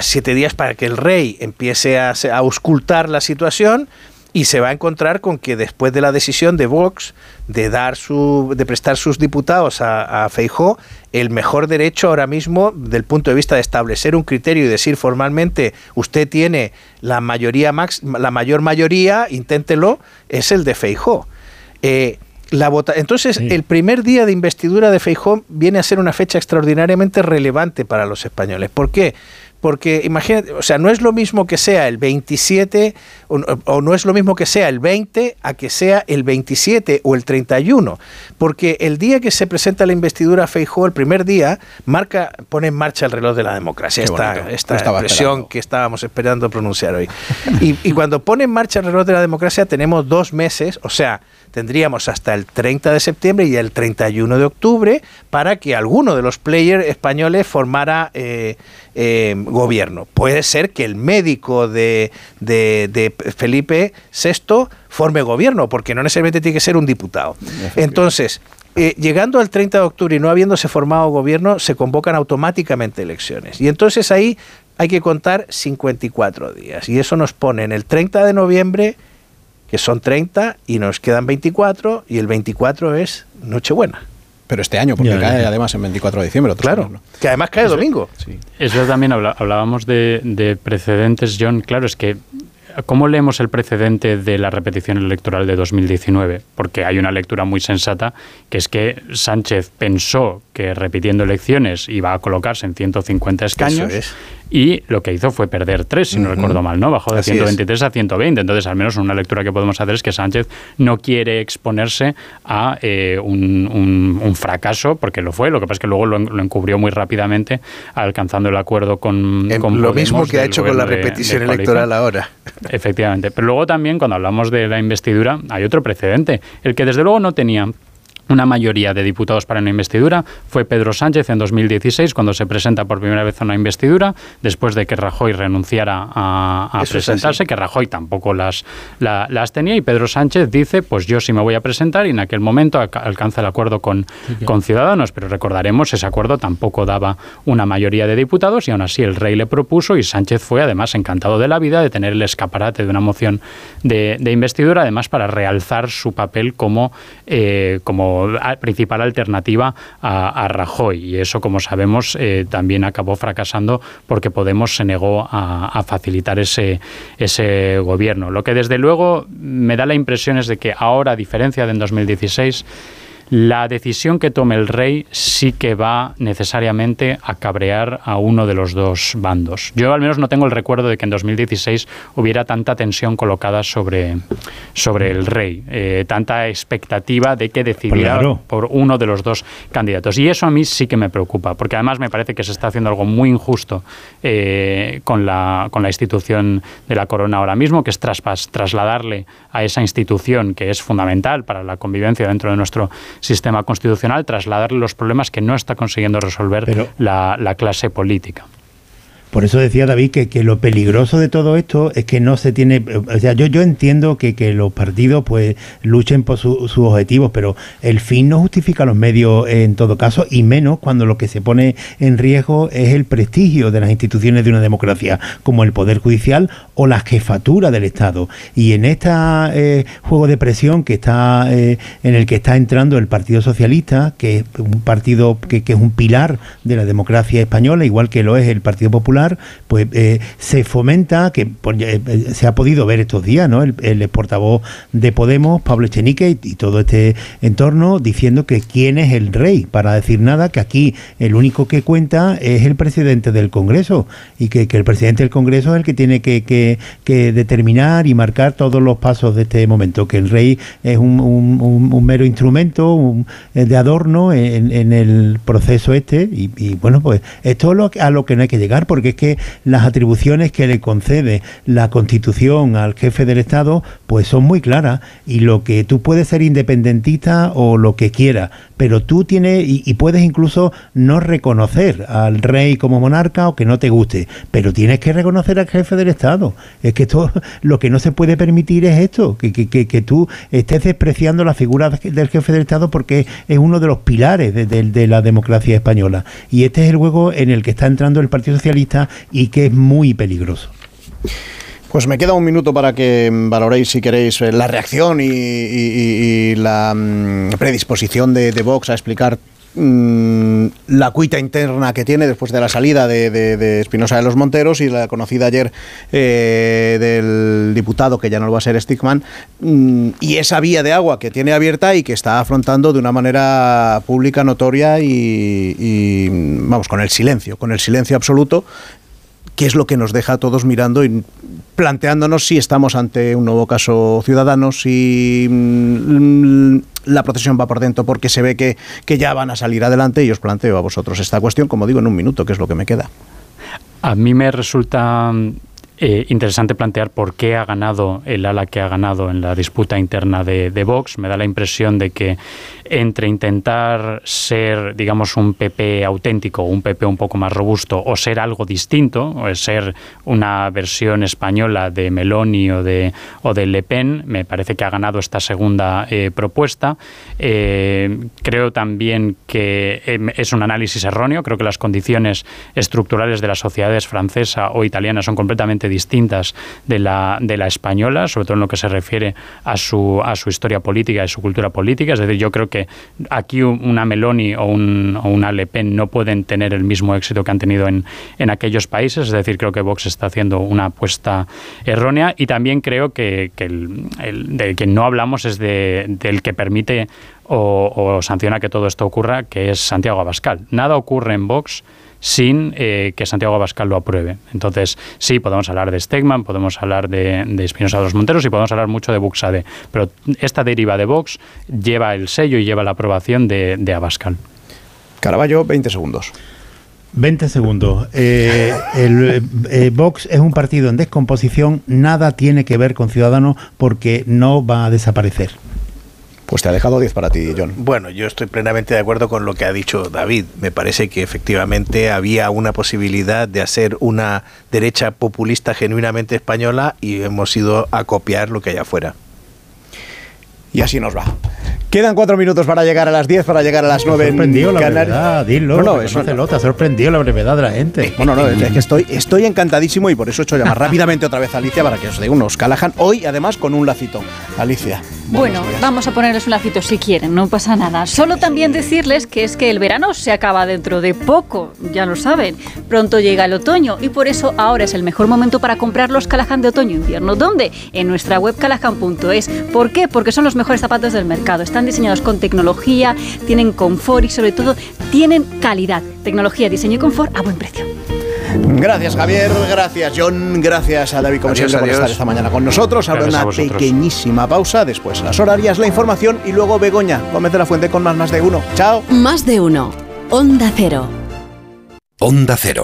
siete días para que el rey empiece a, a auscultar la situación y se va a encontrar con que después de la decisión de Vox de dar su de prestar sus diputados a, a Feijó, el mejor derecho ahora mismo del punto de vista de establecer un criterio y decir formalmente usted tiene la mayoría max, la mayor mayoría, inténtelo, es el de Feijó. Eh, la vota Entonces, el primer día de investidura de Feijó viene a ser una fecha extraordinariamente relevante para los españoles. ¿Por qué? Porque imagínate, o sea, no es lo mismo que sea el 27 o, no es lo mismo que sea el 20 a que sea el 27 o el 31, porque el día que se presenta la investidura Feijóo, el primer día, marca, pone en marcha el reloj de la democracia, esta, esta expresión que estábamos esperando pronunciar hoy. Y, y cuando pone en marcha el reloj de la democracia tenemos dos meses, o sea, tendríamos hasta el 30 de septiembre y el 31 de octubre para que alguno de los players españoles formara eh, eh, gobierno. Puede ser que el médico de, de, Felipe VI forme gobierno, porque no necesariamente tiene que ser un diputado. Entonces, eh, llegando al 30 de octubre y no habiéndose formado gobierno, se convocan automáticamente elecciones. Y entonces ahí hay que contar 54 días. Y eso nos pone en el 30 de noviembre que son 30 y nos quedan 24 y el 24 es Nochebuena. Pero este año, porque cae además en 24 de diciembre. claro, que además cae domingo. Eso también hablábamos de, de precedentes, John. Claro, es que ¿Cómo leemos el precedente de la repetición electoral de 2019? Porque hay una lectura muy sensata, que es que Sánchez pensó que repitiendo elecciones iba a colocarse en 150 escaños y lo que hizo fue perder tres, si no recuerdo mal, ¿no? Bajó de 123 a 120. Entonces, al menos una lectura que podemos hacer es que Sánchez no quiere exponerse a eh, un, fracaso, porque lo fue. Lo que pasa es que luego lo, encubrió muy rápidamente, alcanzando el acuerdo con, con Lo mismo que ha hecho con la repetición electoral ahora. Efectivamente. Pero luego también, cuando hablamos de la investidura, hay otro precedente. El que desde luego no tenía una mayoría de diputados para una investidura. Fue Pedro Sánchez en 2016 cuando se presenta por primera vez a una investidura después de que Rajoy renunciara a, presentarse que Rajoy tampoco las, las tenía. Y Pedro Sánchez dice pues yo sí me voy a presentar y en aquel momento alcanza el acuerdo con, con Ciudadanos. Pero recordaremos ese acuerdo tampoco daba una mayoría de diputados y aún así el rey le propuso y Sánchez fue además encantado de la vida de tener el escaparate de una moción de, investidura además para realzar su papel como, eh, como principal alternativa a, Rajoy. Y eso, como sabemos, eh, también acabó fracasando porque Podemos se negó a, facilitar ese, ese gobierno. Lo que desde luego me da la impresión es de que ahora, a diferencia de en 2016, la decisión que tome el rey sí que va necesariamente a cabrear a uno de los dos bandos. Yo al menos no tengo el recuerdo de que en 2016 hubiera tanta tensión colocada sobre, sobre el rey, eh, tanta expectativa de que decidiera por uno de los dos candidatos. Y eso a mí sí que me preocupa, porque además me parece que se está haciendo algo muy injusto eh, con, la, con la institución de la corona ahora mismo, que es trasladarle a esa institución que es fundamental para la convivencia dentro de nuestro sistema constitucional, trasladarle los problemas que no está consiguiendo resolver la, la clase política. Por eso decía David que, lo peligroso de todo esto es que no se tiene, o sea, yo, entiendo que, los partidos pues luchen por sus objetivos, pero el fin no justifica los medios en todo caso, y menos cuando lo que se pone en riesgo es el prestigio de las instituciones de una democracia, como el Poder Judicial o la jefatura del Estado. Y en este juego de presión que está eh, en el que está entrando el Partido Socialista, que es un partido que es un pilar de la democracia española, igual que lo es el Partido Popular, pues eh, se fomenta, que eh, eh, se ha podido ver estos días, ¿no? El, el portavoz de Podemos, Pablo Echenique, y, todo este entorno diciendo que quién es el rey, para decir nada, que aquí el único que cuenta es el presidente del Congreso y que, que el presidente del Congreso es el que tiene que, que- que determinar y marcar todos los pasos de este momento, que el rey es un, un- mero instrumento de adorno en, en el proceso este y, y, bueno, pues esto es lo a lo que no hay que llegar porque que las atribuciones que le concede la Constitución al jefe del Estado pues son muy claras y lo que tú puedes ser independentista o lo que quieras, pero tú tienes y, puedes incluso no reconocer al rey como monarca o que no te guste, pero tienes que reconocer al jefe del Estado. Es que esto lo que no se puede permitir es esto, que, que, que, que tú estés despreciando la figura de- del jefe del Estado porque es uno de los pilares de- de la democracia española. Y este es el juego en el que está entrando el Partido Socialista y que es muy peligroso. Pues me queda un minuto para que valoréis, si queréis, eh, la reacción y, la mm, predisposición de, Vox a explicar mm, la cuita interna que tiene después de la salida de, Espinosa de los Monteros y la conocida ayer eh, del diputado, que ya no lo va a ser Stickman, mm, y esa vía de agua que tiene abierta y que está afrontando de una manera pública, notoria y, y, vamos, con el silencio, con el silencio absoluto que es lo que nos deja a todos mirando y planteándonos si estamos ante un nuevo caso ciudadano, si mm, la procesión va por dentro porque se ve que, que ya van a salir adelante y os planteo a vosotros esta cuestión, como digo, en un minuto, que es lo que me queda. A mí me resulta eh, interesante plantear por qué ha ganado el ala que ha ganado en la disputa interna de, Vox. Me da la impresión de que entre intentar ser, digamos, un PP auténtico, un PP un poco más robusto, o ser algo distinto, o ser una versión española de Meloni o de, o de Le Pen, me parece que ha ganado esta segunda eh, propuesta. Eh, creo también que eh, es un análisis erróneo. Creo que las condiciones estructurales de las sociedades francesa o italiana son completamente distintas de la, de la española, sobre todo en lo que se refiere a su, a su historia política y su cultura política. Es decir, yo creo que aquí una Meloni o, un, o una Le Pen no pueden tener el mismo éxito que han tenido en, en aquellos países. Es decir, creo que Vox está haciendo una apuesta errónea y también creo que, que el, el del que no hablamos es de, del que permite o, o sanciona que todo esto ocurra, que es Santiago Abascal. Nada ocurre en Vox sin eh, que Santiago Abascal lo apruebe. Entonces, sí, podemos hablar de Stegman, podemos hablar de, de Espinosa de los Monteros y podemos hablar mucho de Buxade, pero esta deriva de Vox lleva el sello y lleva la aprobación de, de Abascal. Caraballo, 20 segundos. 20 segundos. Eh, el eh, Vox es un partido en descomposición, nada tiene que ver con Ciudadanos porque no va a desaparecer. Pues te ha dejado 10 para ti, John. Bueno, yo estoy plenamente de acuerdo con lo que ha dicho David. Me parece que efectivamente había una posibilidad de hacer una derecha populista genuinamente española y hemos ido a copiar lo que hay afuera. Y así nos va. Quedan cuatro minutos para llegar a las 10, para llegar a las 9 en sorprendido la Canarias. brevedad, dilo, Bueno, eso reconócelo, te ha sorprendido la brevedad de la gente. Bueno, no, es que estoy, estoy encantadísimo y por eso he hecho llamar rápidamente otra vez a Alicia para que os dé unos Callahan. Hoy, además, con un lacito. Alicia. Bueno, vamos a ponerles un lacito si quieren, no pasa nada. Solo también decirles que es que el verano se acaba dentro de poco, ya lo saben. Pronto llega el otoño y por eso ahora es el mejor momento para comprar los Callahan de otoño-invierno. ¿Dónde? En nuestra web callahan.es. ¿Por qué? Porque son los mejores zapatos del mercado. Están diseñados con tecnología, tienen confort y sobre todo tienen calidad. Tecnología, diseño y confort a buen precio. Gracias, Javier. Gracias, John. Gracias a David, como Adiós, siempre, por estar esta mañana con nosotros. Habrá Gracias a una pequeñísima pausa. Después las horarias, la información y luego Begoña. Gómez de la Fuente con más, más de uno. Chao. Más de uno. Onda Cero. Onda Cero.